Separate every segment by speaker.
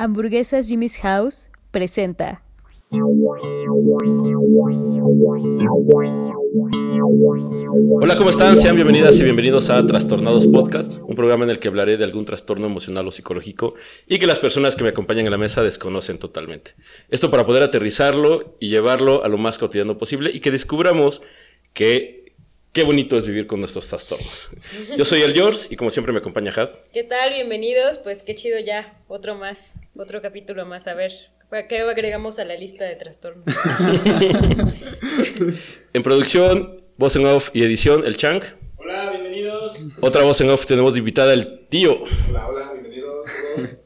Speaker 1: Hamburguesas Jimmy's House presenta.
Speaker 2: Hola, ¿cómo están? Sean bienvenidas y bienvenidos a Trastornados Podcast, un programa en el que hablaré de algún trastorno emocional o psicológico y que las personas que me acompañan en la mesa desconocen totalmente. Esto para poder aterrizarlo y llevarlo a lo más cotidiano posible y que descubramos que qué bonito es vivir con nuestros trastornos. Yo soy el George y como siempre me acompaña Had.
Speaker 3: ¿Qué tal? Bienvenidos. Pues qué chido ya. Otro más, otro capítulo más. A ver, ¿qué agregamos a la lista de trastornos?
Speaker 2: en producción, voz en off y edición, el Chang.
Speaker 4: Hola, bienvenidos.
Speaker 2: Otra voz en off tenemos de invitada el tío.
Speaker 4: Hola, hola, bienvenidos.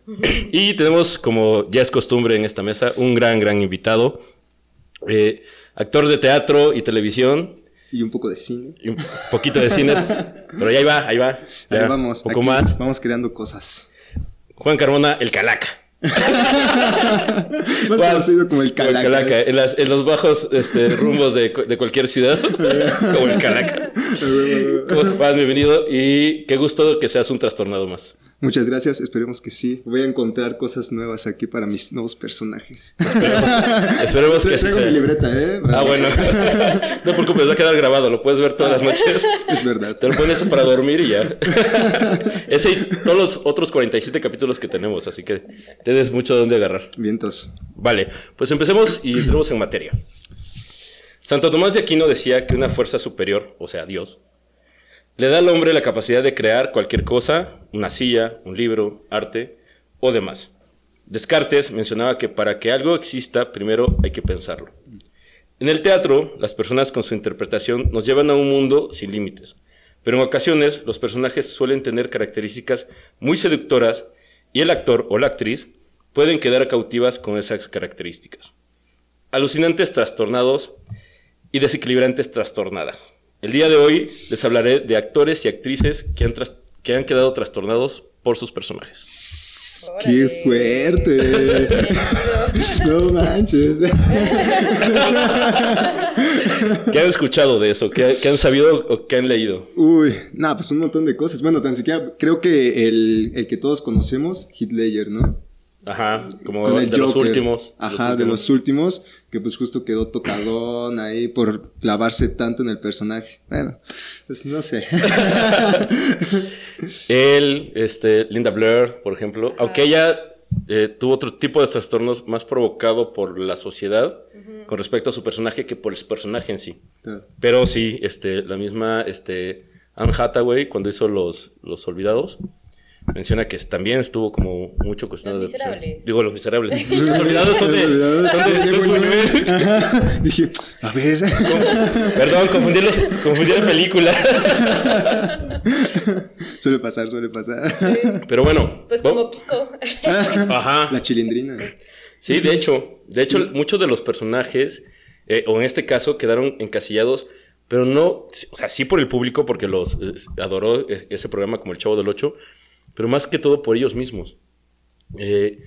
Speaker 2: Y tenemos, como ya es costumbre en esta mesa, un gran, gran invitado. Eh, actor de teatro y televisión,
Speaker 5: Y un poco de cine.
Speaker 2: y un poquito de cine, pero ya ahí va, ahí va.
Speaker 5: Ahí vamos.
Speaker 2: Un poco
Speaker 5: aquí
Speaker 2: más.
Speaker 5: Vamos creando cosas.
Speaker 2: Juan Carmona, el Calaca.
Speaker 5: Más
Speaker 2: Juan,
Speaker 5: conocido como el
Speaker 2: como el
Speaker 5: Calaca.
Speaker 2: Calaca. En, las- en los bajos este, rumbos de, de cualquier ciudad, como el Calaca. ¿Cómo- Juan, bienvenido y qué gusto que seas un trastornado más.
Speaker 5: Muchas gracias. Esperemos que sí. Voy a encontrar cosas nuevas aquí para mis nuevos personajes.
Speaker 2: Esperemos que
Speaker 5: Traigo
Speaker 2: sea.
Speaker 5: mi libreta, ¿eh?
Speaker 2: Ah, bueno. No te preocupes, va a quedar grabado, lo puedes ver todas las noches.
Speaker 5: Es verdad.
Speaker 2: Te lo pones para dormir y ya. Ese y todos los otros 47 capítulos que tenemos, así que tienes mucho de dónde agarrar.
Speaker 5: Vientos.
Speaker 2: Vale, pues empecemos y entremos en materia. Santo Tomás de Aquino decía que una fuerza superior, o sea, Dios, le da al hombre la capacidad de crear cualquier cosa, una silla, un libro, arte o demás. Descartes mencionaba que para que algo exista, primero hay que pensarlo. En el teatro, las personas con su interpretación nos llevan a un mundo sin límites, pero en ocasiones los personajes suelen tener características muy seductoras y el actor o la actriz pueden quedar cautivas con esas características. Alucinantes trastornados y desequilibrantes trastornadas. El día de hoy les hablaré de actores y actrices que han, tras- que han quedado trastornados por sus personajes.
Speaker 5: ¡Qué fuerte! no manches.
Speaker 2: ¿Qué han escuchado de eso? ¿Qué, qué han sabido o qué han leído?
Speaker 5: Uy, nada, pues un montón de cosas. Bueno, tan siquiera creo que el, el que todos conocemos, Hitler, ¿no?
Speaker 2: Ajá, como
Speaker 5: Con el
Speaker 2: de los últimos.
Speaker 5: Ajá, de los últimos, que pues justo quedó tocadón ahí por clavarse tanto en el personaje. Bueno, pues no sé.
Speaker 2: Él, este, Linda Blair, por ejemplo, aunque ella eh, tuvo otro tipo de trastornos más provocado por la sociedad con respecto a su personaje que por el personaje en sí.
Speaker 5: Claro.
Speaker 2: Pero sí, este, la misma este, Anne Hathaway, cuando hizo Los, los Olvidados, menciona que también estuvo como mucho cuestionado.
Speaker 3: Los. Miserables.
Speaker 2: Digo, Los Miserables. los Olvidados son de...
Speaker 5: Los Olvidados. Dije, a ver.
Speaker 2: Perdón, confundí, los, confundí la película.
Speaker 5: suele pasar, suele pasar.
Speaker 2: Pero bueno.
Speaker 3: Pues
Speaker 2: vo-
Speaker 3: como Kiko.
Speaker 2: Ajá.
Speaker 5: La chilindrina.
Speaker 2: Sí, de hecho, de hecho, muchos de los personajes, eh, o en este caso, quedaron encasillados, pero no, o sea, sí por el público, porque los eh, adoró eh, ese programa como El Chavo del Ocho, pero más que todo por ellos mismos. Eh,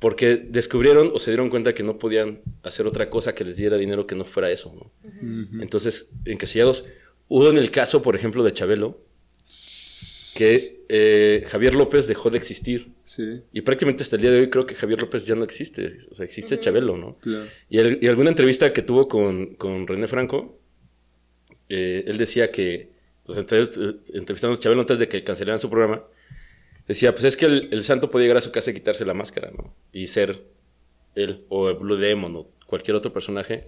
Speaker 2: porque descubrieron o se dieron cuenta que no podían hacer otra cosa que les diera dinero que no fuera eso, ¿no? Entonces, encasillados. Hubo en el caso, por ejemplo, de Chabelo, que eh, Javier López dejó de existir.
Speaker 5: Sí,
Speaker 2: Y prácticamente hasta el día de hoy creo que Javier López ya no existe. O sea, existe Chabelo, ¿no?
Speaker 5: claro.
Speaker 2: Y, el- y alguna entrevista que tuvo con, con René Franco, eh, él decía que, pues, entonces, entrevistando a Chabelo antes de que cancelaran su programa, decía, pues es que el, el santo podía llegar a su casa y quitarse la máscara, ¿no? Y ser él, o el Blue Demon, o cualquier otro personaje.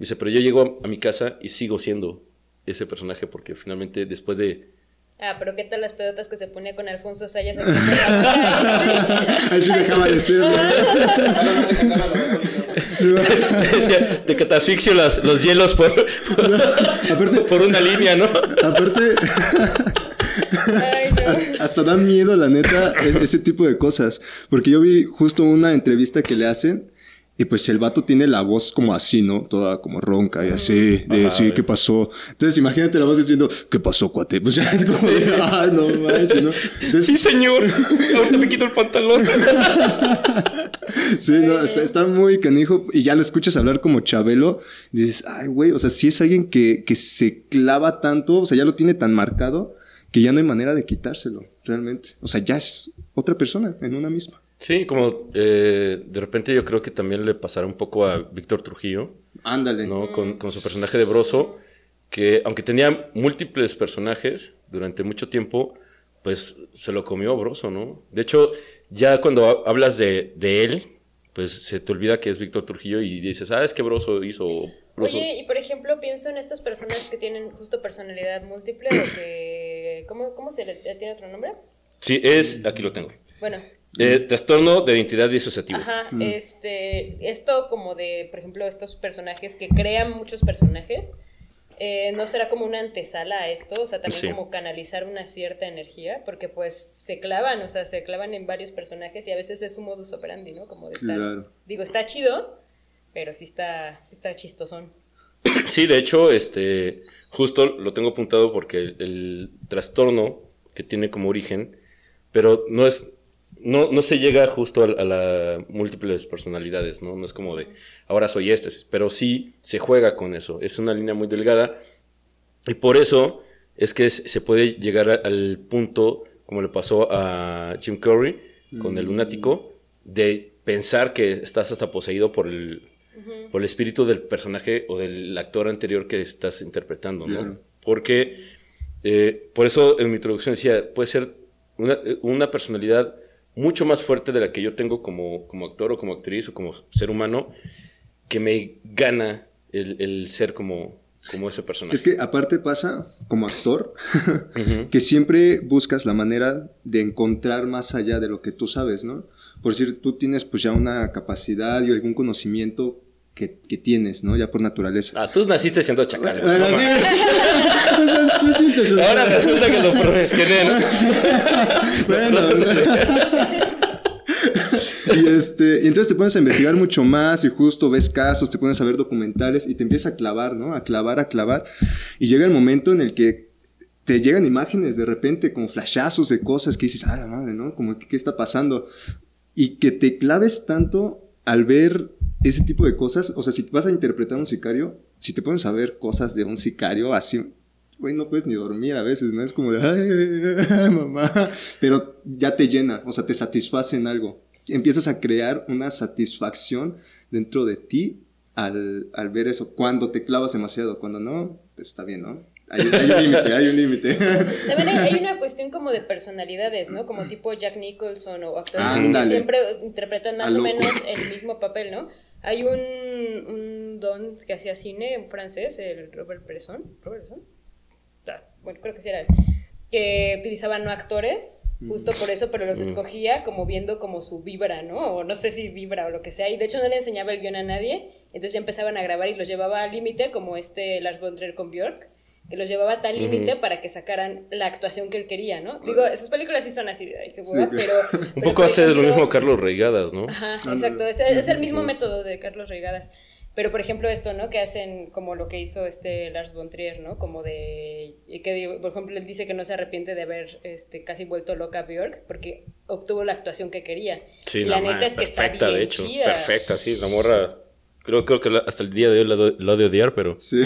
Speaker 2: Dice, pero yo llego a, a mi casa y sigo siendo ese personaje, porque finalmente después de...
Speaker 3: Ah, pero ¿qué tal las pedotas que se ponía con Alfonso Sayas?
Speaker 5: Así dejaba de ser. ¿no?
Speaker 2: decía, de que te asfixio las- los hielos por,
Speaker 5: Aparte,
Speaker 2: por una línea, ¿no?
Speaker 5: aparte,
Speaker 3: Ay, no.
Speaker 5: hasta da miedo, la neta, ese tipo de cosas. Porque yo vi justo una entrevista que le hacen. Y pues el vato tiene la voz como así, ¿no? Toda como ronca y así, de
Speaker 2: Ajá,
Speaker 5: sí. ¿qué pasó? Entonces imagínate la voz diciendo, ¿qué pasó, cuate? Pues ya es como, de, ah, no manches, ¿no? Entonces,
Speaker 2: Sí, señor. Ahorita me quito el pantalón.
Speaker 5: Sí, no, está, está muy canijo. Y ya lo escuchas hablar como Chabelo. Y dices, ay, güey, o sea, si es alguien que, que se clava tanto, o sea, ya lo tiene tan marcado que ya no hay manera de quitárselo, realmente. O sea, ya es otra persona en una misma.
Speaker 2: Sí, como eh, de repente yo creo que también le pasará un poco a Víctor Trujillo,
Speaker 5: Ándale.
Speaker 2: ¿no? Con, con su personaje de Broso, que aunque tenía múltiples personajes durante mucho tiempo, pues se lo comió Broso, ¿no? De hecho, ya cuando ha- hablas de, de él, pues se te olvida que es Víctor Trujillo y dices, ah, es que Broso hizo... Broso.
Speaker 3: Oye, y por ejemplo, pienso en estas personas que tienen justo personalidad múltiple o que... ¿Cómo, cómo se le tiene otro nombre?
Speaker 2: Sí, es, aquí lo tengo.
Speaker 3: Bueno,
Speaker 2: Eh, trastorno de identidad disociativo.
Speaker 3: Ajá, este, esto como de, por ejemplo, estos personajes que crean muchos personajes, eh, ¿no será como una antesala a esto? O sea, también
Speaker 2: Sí.
Speaker 3: como canalizar una cierta energía, porque pues se clavan, o sea, se clavan en varios personajes y a veces es un modus operandi, ¿no? Como de estar,
Speaker 5: Claro.
Speaker 3: digo, está chido, pero sí está, sí está chistosón.
Speaker 2: Sí, de hecho, este, justo lo tengo apuntado porque el, el trastorno que tiene como origen, pero no es, no, no se llega justo a, a la múltiples personalidades, ¿no? No es como de, ahora soy este, pero sí se juega con eso. Es una línea muy delgada y por eso es que se se puede llegar a- al punto, como le pasó a Jim Curry con el lunático, de pensar que estás hasta poseído por el, por el espíritu del personaje o del actor anterior que estás interpretando, ¿no?
Speaker 5: Claro.
Speaker 2: Porque, eh, por eso en mi introducción decía, puede ser una, una personalidad mucho más fuerte de la que yo tengo como, como actor o como actriz o como ser humano, que me gana el, el ser como, como ese personaje.
Speaker 5: Es que aparte pasa, como actor, que siempre buscas la manera de encontrar más allá de lo que tú sabes, ¿no? Por decir, tú tienes pues ya una capacidad y algún conocimiento que, que tienes, ¿no? Ya por naturaleza.
Speaker 2: Ah, tú naciste siendo chacal.
Speaker 5: Bueno,
Speaker 2: No
Speaker 5: sí. Pues, no.
Speaker 2: Ahora resulta que lo profesioné, ¿no?
Speaker 5: Bueno. y este, y entonces te pones a investigar mucho más y justo ves casos, te pones a ver documentales y te empiezas a clavar, ¿no? A clavar, a clavar. Y llega el momento en el que te llegan imágenes de repente, como flashazos de cosas que dices, ah, la madre, ¿no? Como, ¿qué, qué está pasando? Y que te claves tanto al ver ese tipo de cosas, o sea, si vas a interpretar a un sicario, si te pones a ver cosas de un sicario así, güey, no puedes ni dormir a veces, ¿no? Es como de, ay, mamá, pero ya te llena, o sea, te satisface en algo. Empiezas a crear una satisfacción dentro de ti al, al ver eso, cuando te clavas demasiado, cuando no, pues está bien, ¿no? Hay, hay un límite, hay un límite.
Speaker 3: También hay, hay una cuestión como de personalidades, ¿no? Como tipo Jack Nicholson o actores así que
Speaker 5: Ándale.
Speaker 3: siempre interpretan más
Speaker 5: A
Speaker 3: o menos el mismo papel, ¿no? Hay un, un don que hacía cine en francés, el Robert Bresson. ¿Robert Bresson? Ah, bueno, creo que sí era él. Que utilizaba no actores, justo por eso, pero los escogía como viendo como su vibra, ¿no? O no sé si vibra o lo que sea. Y de hecho no le enseñaba el guion a nadie. Entonces ya empezaban a grabar y los llevaba al límite, como este Lars von Trier con Björk que los llevaba a tal límite para que sacaran la actuación que él quería, ¿no? Digo, sus películas sí son así de, ay, qué hueva,
Speaker 5: Sí,
Speaker 3: pero...
Speaker 2: Un
Speaker 3: pero,
Speaker 2: poco
Speaker 3: por
Speaker 2: hace lo
Speaker 3: ejemplo-
Speaker 2: mismo Carlos Reigadas, ¿no?
Speaker 3: Ajá, exacto, es, es el mismo método de Carlos Reigadas. Pero, por ejemplo, esto, ¿no? Que hacen como lo que hizo este Lars von Trier, ¿no? Como de... Que, por ejemplo, él dice que no se arrepiente de haber este, casi vuelto loca a Björk porque obtuvo la actuación que quería.
Speaker 2: Sí,
Speaker 3: y la
Speaker 2: no,
Speaker 3: neta
Speaker 2: man,
Speaker 3: es que
Speaker 2: perfecta,
Speaker 3: está bien
Speaker 2: de hecho.
Speaker 3: chida.
Speaker 2: Perfecta, sí, la morra. Creo, creo que la- hasta el día de hoy la, do- la de odiar, pero.
Speaker 5: Sí.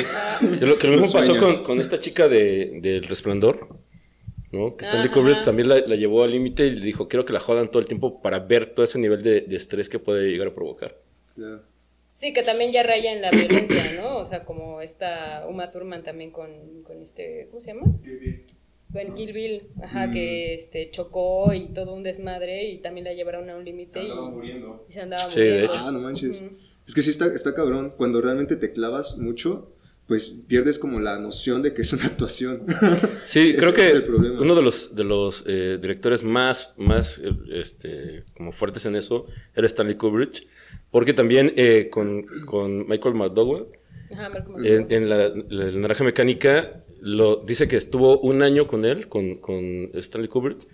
Speaker 2: Que lo, que lo mismo
Speaker 5: Lo
Speaker 2: pasó con, con esta chica de, del Resplandor, ¿no? Que Stanley
Speaker 3: Ajá.
Speaker 2: Kubrick también la, la llevó al límite y le dijo: Quiero que la jodan todo el tiempo para ver todo ese nivel de, de estrés que puede llegar a provocar.
Speaker 3: Sí, que también ya raya en la violencia, ¿no? O sea, como esta Uma Thurman también con, con este, ¿cómo se llama? Con Kill Bill, ajá,
Speaker 5: Mm.
Speaker 3: que este chocó y todo un desmadre y también la llevaron a un límite y, y se andaba
Speaker 2: Sí, de
Speaker 3: muriendo.
Speaker 2: hecho.
Speaker 5: Ah, no manches. Es que sí está, está cabrón. Cuando realmente te clavas mucho, pues pierdes como la noción de que es una actuación.
Speaker 2: Sí, creo que
Speaker 5: es el problema.
Speaker 2: uno de los, de los eh, directores más, más este, como fuertes en eso era Stanley Kubrick, porque también eh, con, con Michael McDowell,
Speaker 3: Ajá,
Speaker 2: en, la, la Naranja Mecánica, lo, dice que estuvo un año con él, con, con Stanley Kubrick,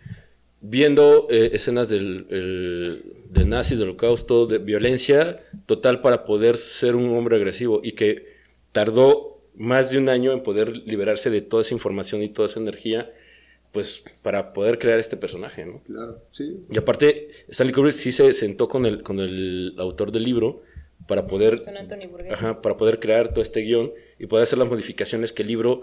Speaker 2: viendo eh, escenas del, el- de nazis, del holocausto, de violencia total para poder ser un hombre agresivo y que tardó más de un año en poder liberarse de toda esa información y toda esa energía, pues para poder crear este personaje, ¿no?
Speaker 5: claro, sí.
Speaker 2: Y aparte, Stanley Kubrick sí se sentó con el, con el autor del libro para poder
Speaker 3: Con Anthony Burgess.
Speaker 2: Ajá, para poder crear todo este guion y poder hacer las modificaciones que el libro,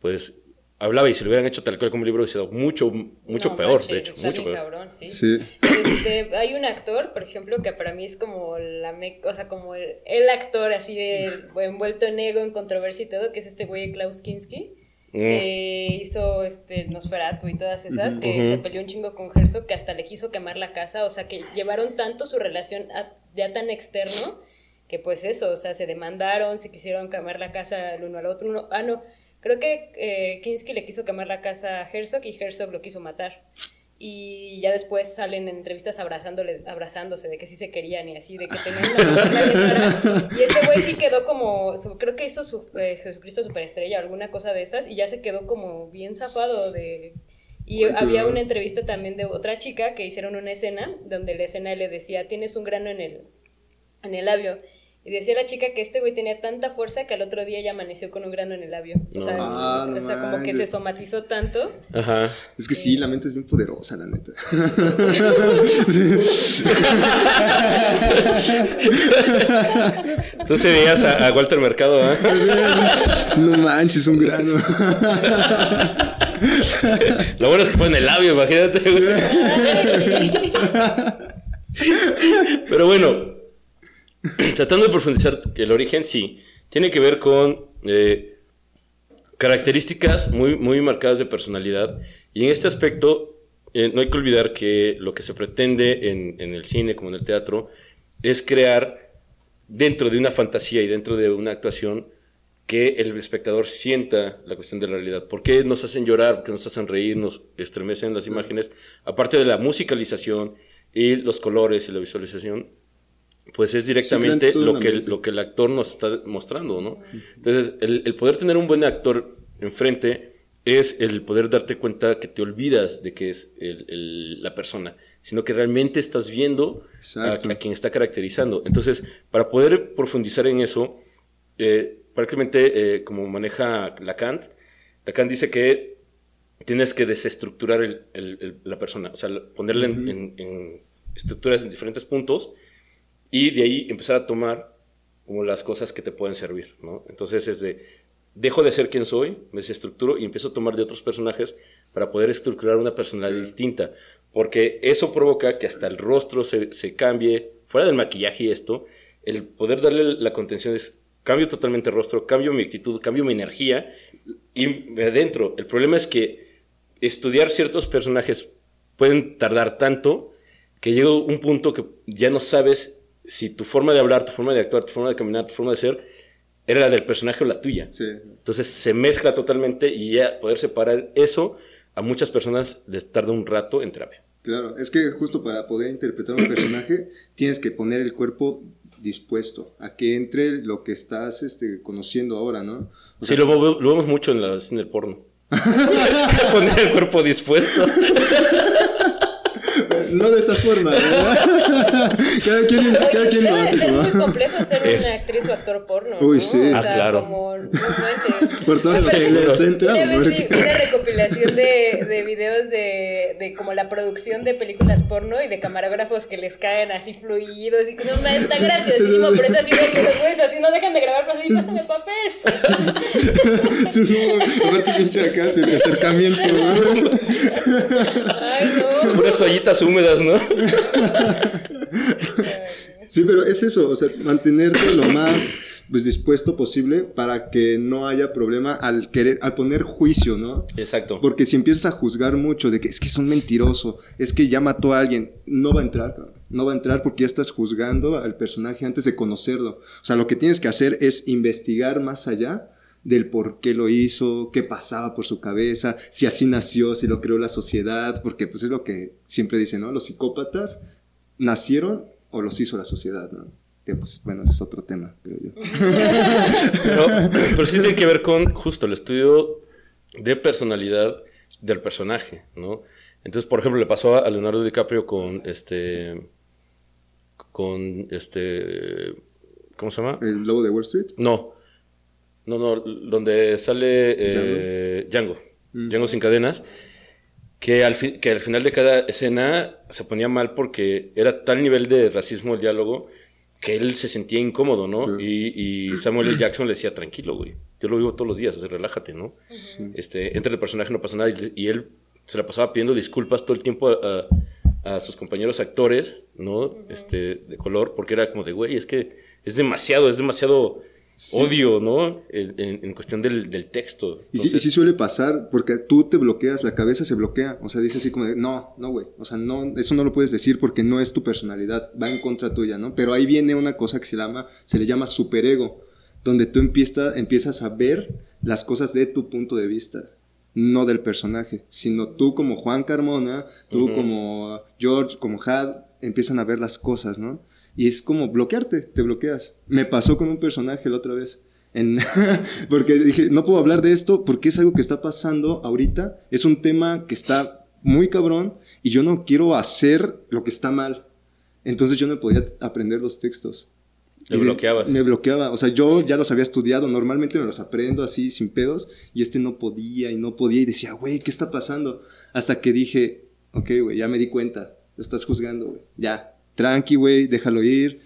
Speaker 2: pues, hablaba y si lo hubieran hecho tal cual como libro, hubiera sido mucho, mucho
Speaker 3: No
Speaker 2: peor,
Speaker 3: manches,
Speaker 2: de hecho,
Speaker 3: está
Speaker 2: mucho
Speaker 3: bien
Speaker 2: peor.
Speaker 3: cabrón, sí.
Speaker 5: Sí.
Speaker 3: Este, hay un actor, por ejemplo, que para mí es como la me- o sea, como el, el actor así de envuelto en ego, en controversia y todo, que es este güey Klaus Kinski,
Speaker 2: Mm.
Speaker 3: que hizo este Nosferatu y todas esas, que se peleó un chingo con Herzog, que hasta le quiso quemar la casa, o sea, que llevaron tanto su relación a- ya tan externo, que pues eso, o sea, se demandaron, se quisieron quemar la casa el uno al otro, uno, ah, no, creo que eh, Kinski le quiso quemar la casa a Herzog y Herzog lo quiso matar. Y ya después salen en entrevistas abrazándole, abrazándose de que sí se querían y así, de que tenían una. Y este güey sí quedó como, creo que hizo su, eh, Jesucristo Superestrella o alguna cosa de esas, y ya se quedó como bien zafado de... Y había una entrevista también de otra chica que hicieron una escena donde la escena le decía, tienes un grano en el, en el labio. Y decía la chica que este güey tenía tanta fuerza que al otro día ya amaneció con un grano en el labio. O sea,
Speaker 5: Ah, no
Speaker 3: o sea como que se somatizó tanto.
Speaker 2: Ajá.
Speaker 5: Es que sí, la mente es bien poderosa, la neta.
Speaker 2: Entonces veías a, a Walter Mercado, ¿ah?
Speaker 5: No manches, un grano.
Speaker 2: Lo bueno es que fue en el labio, imagínate, güey. Pero bueno, tratando de profundizar el origen, sí, tiene que ver con eh, características muy, muy marcadas de personalidad. Y en este aspecto, eh, no hay que olvidar que lo que se pretende en, en el cine como en el teatro es crear dentro de una fantasía y dentro de una actuación que el espectador sienta la cuestión de la realidad. ¿Por qué nos hacen llorar? ¿Por qué nos hacen reír? ¿Nos estremecen las imágenes? Aparte de la musicalización y los colores y la visualización, pues es directamente
Speaker 5: Sí,
Speaker 2: lo que,
Speaker 5: mente.
Speaker 2: lo que el actor nos está mostrando, ¿no? Entonces, el, el poder tener un buen actor enfrente es el poder darte cuenta que te olvidas de que es el- el- la persona, sino que realmente estás viendo a, quien está caracterizando. Entonces, para poder profundizar en eso, eh, prácticamente eh, como maneja Lacan, Lacan dice que tienes que desestructurar el- el- el- la persona, o sea, ponerla en, en- en estructuras en diferentes puntos y de ahí empezar a tomar como las cosas que te pueden servir, ¿no? Entonces es de, dejo de ser quien soy, me desestructuro y empiezo a tomar de otros personajes para poder estructurar una personalidad distinta, porque eso provoca que hasta el rostro se, se cambie, fuera del maquillaje y esto, el poder darle la contención es, cambio totalmente el rostro, cambio mi actitud, cambio mi energía y me adentro. El problema es que estudiar ciertos personajes pueden tardar tanto que llega un punto que ya no sabes si tu forma de hablar, tu forma de actuar, tu forma de caminar, tu forma de ser era la del personaje o la tuya.
Speaker 5: Sí.
Speaker 2: Entonces se mezcla totalmente y ya poder separar eso a muchas personas les tarda un rato en terapia.
Speaker 5: Claro, es que justo para poder interpretar un personaje tienes que poner el cuerpo dispuesto a que entre lo que estás este, conociendo ahora, ¿no? O
Speaker 2: Sí,
Speaker 5: sea,
Speaker 2: lo, lo vemos mucho en, la, en el porno. Poner el cuerpo dispuesto.
Speaker 5: no de esa forma, ¿verdad? cada quien, cada
Speaker 3: Oye,
Speaker 5: quien lo
Speaker 3: debe de
Speaker 5: hace,
Speaker 3: ser
Speaker 5: ¿no?
Speaker 3: muy complejo ser
Speaker 2: Es-
Speaker 3: una actriz o actor porno.
Speaker 5: Uy,
Speaker 3: ¿no?
Speaker 5: sí.
Speaker 3: O
Speaker 2: Ah,
Speaker 3: sea,
Speaker 2: claro.
Speaker 3: como. No manches.
Speaker 5: Por todo lo
Speaker 3: Aparte,
Speaker 5: que les entra,
Speaker 3: Una vez vi una recopilación de, de videos de, de como la producción de películas porno y de camarógrafos que les caen así fluidos y no, ma, está graciosísimo, pero es así de que los güeyes así no dejan de grabar, pero así, pásame papel.
Speaker 5: Sí, no, aparte pinche acá ese acercamiento, ¿no?
Speaker 3: Ay, no.
Speaker 2: Unas toallitas húmedas, ¿no?
Speaker 5: Sí, pero es eso, o sea, mantenerte lo más pues dispuesto posible para que no haya problema al querer, al poner juicio, ¿no?
Speaker 2: Exacto.
Speaker 5: Porque si empiezas a juzgar mucho de que es que es un mentiroso, es que ya mató a alguien, no va a entrar, cabrón. no va a entrar porque ya estás juzgando al personaje antes de conocerlo. O sea, lo que tienes que hacer es investigar más allá del por qué lo hizo, qué pasaba por su cabeza, si así nació, si lo creó la sociedad, porque pues es lo que siempre dicen, ¿no? Los psicópatas nacieron o los hizo la sociedad, ¿no? Que pues, bueno, ese es otro tema, creo yo.
Speaker 2: Pero, pero sí tiene que ver con justo el estudio de personalidad del personaje, ¿no? Entonces, por ejemplo, le pasó a Leonardo DiCaprio con este. con este. ¿Cómo se llama?
Speaker 5: El lobo de Wall Street.
Speaker 2: No. No, no, donde sale eh, Django.
Speaker 5: Mm.
Speaker 2: Django sin cadenas. Que al, que al final de cada escena se ponía mal porque era tal nivel de racismo el diálogo que él se sentía incómodo, ¿no? Y, y Samuel L. Jackson le decía, tranquilo, güey. yo lo vivo todos los días, o sea, relájate, ¿no? Este, entra el personaje, no pasa nada, y, y él se la pasaba pidiendo disculpas todo el tiempo a, a- a sus compañeros actores, ¿no? Este, de color, porque era como de, güey, es que es demasiado, es demasiado odio, ¿no? En, en- cuestión del, del texto.
Speaker 5: Y sí, y
Speaker 2: Entonces,
Speaker 5: sí suele pasar, porque tú te bloqueas, la cabeza se bloquea. O sea, dices así como de, no, no, güey. O sea, no, eso no lo puedes decir porque no es tu personalidad, va en contra tuya, ¿no? Pero ahí viene una cosa que se llama, se le llama superego, donde tú empieza, empiezas a ver las cosas de tu punto de vista, no del personaje, sino tú como Juan Carmona, tú
Speaker 2: Ujú.
Speaker 5: como George, como Had, empiezan a ver las cosas, ¿no? Y es como bloquearte, te bloqueas. Me pasó con un personaje la otra vez. En- porque dije, no puedo hablar de esto porque es algo que está pasando ahorita. Es un tema que está muy cabrón y yo no quiero hacer lo que está mal. Entonces yo no podía aprender los textos.
Speaker 2: Te bloqueabas.
Speaker 5: Me bloqueaba. O sea, yo ya los había estudiado. Normalmente me los aprendo así, sin pedos. Y este no podía y no podía. Y decía, güey, ¿qué está pasando? Hasta que dije, ok, güey, ya me di cuenta. Lo estás juzgando, güey. Ya. Tranqui, güey, déjalo ir.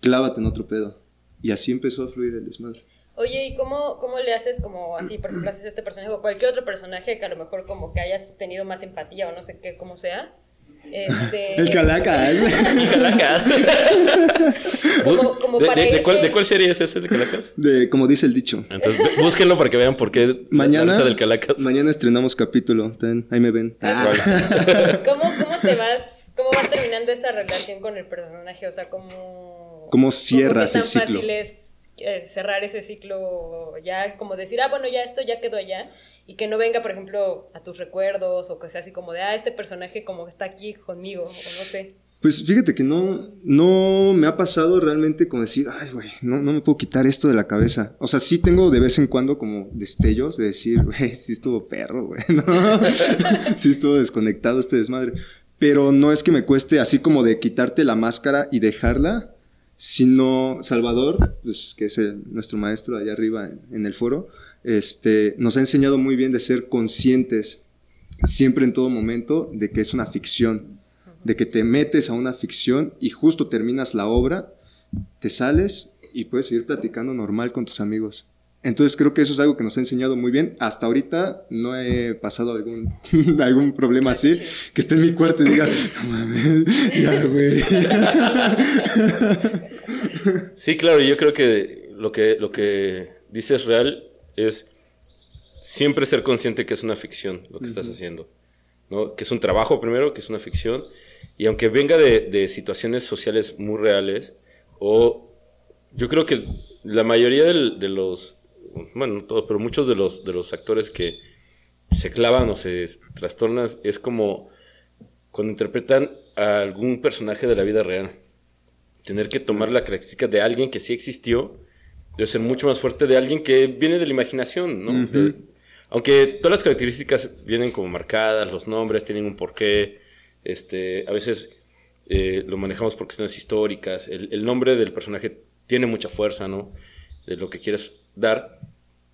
Speaker 5: Clávate en otro pedo. Y así empezó a fluir el desmadre.
Speaker 3: Oye, ¿y cómo, cómo le haces como así, por ejemplo, haces este personaje o cualquier otro personaje que a lo mejor como que hayas tenido más empatía o no sé qué, cómo sea? Este,
Speaker 5: El Calacas.
Speaker 2: Calacas.
Speaker 3: Como- como
Speaker 2: ¿De,
Speaker 3: para
Speaker 2: de- de
Speaker 3: irte-
Speaker 2: cuál, de cuál serie es ese de Calacas?
Speaker 5: De, como dice el dicho.
Speaker 2: Entonces, bú- búsquenlo para que vean por qué
Speaker 5: Mañana,
Speaker 2: del Calacas.
Speaker 5: mañana estrenamos capítulo. Ten, ahí me ven.
Speaker 2: Ah,
Speaker 3: ¿Cómo, ¿Cómo te vas, cómo vas terminando esta relación con el personaje? O sea, ¿cómo...
Speaker 5: ¿Cómo cierras el
Speaker 3: tan
Speaker 5: ciclo?
Speaker 3: fácil es eh, cerrar ese ciclo ya, como decir, ah, bueno, ya esto ya quedó allá, y que no venga, por ejemplo, a tus recuerdos, o que sea así como de, ah, este personaje como está aquí conmigo, o no sé.
Speaker 5: Pues fíjate que no, no me ha pasado realmente como decir, ay, güey, no, no me puedo quitar esto de la cabeza. O sea, sí tengo de vez en cuando como destellos de decir, güey, sí estuvo perro, güey, ¿no? sí estuvo desconectado este desmadre. Pero no es que me cueste así como de quitarte la máscara y dejarla, sino Salvador, pues, que es el- nuestro maestro allá arriba en, el foro, este, nos ha enseñado muy bien de ser conscientes siempre en todo momento de que es una ficción, de que te metes a una ficción y justo terminas la obra, te sales y puedes seguir platicando normal con tus amigos. Entonces creo que eso es algo que nos ha enseñado muy bien. Hasta ahorita no he pasado algún, algún problema así, que esté en mi cuarto y diga, no mames, ya, güey.
Speaker 2: Sí, claro, yo creo que lo que, lo que dices real es siempre ser consciente que es una ficción lo que estás haciendo. ¿no? Que es un trabajo primero, que es una ficción. Y aunque venga de, de situaciones sociales muy reales, o yo creo que la mayoría del- de los, bueno, no todos, pero muchos de los, de los actores que se clavan o se trastornan es como cuando interpretan a algún personaje de la vida real tener que tomar la característica de alguien que sí existió debe ser mucho más fuerte de alguien que viene de la imaginación, ¿no? De- aunque todas las características vienen como marcadas, los nombres tienen un porqué, este, a veces eh, lo manejamos por cuestiones históricas, el, el nombre del personaje tiene mucha fuerza, ¿no? De lo que quieres dar,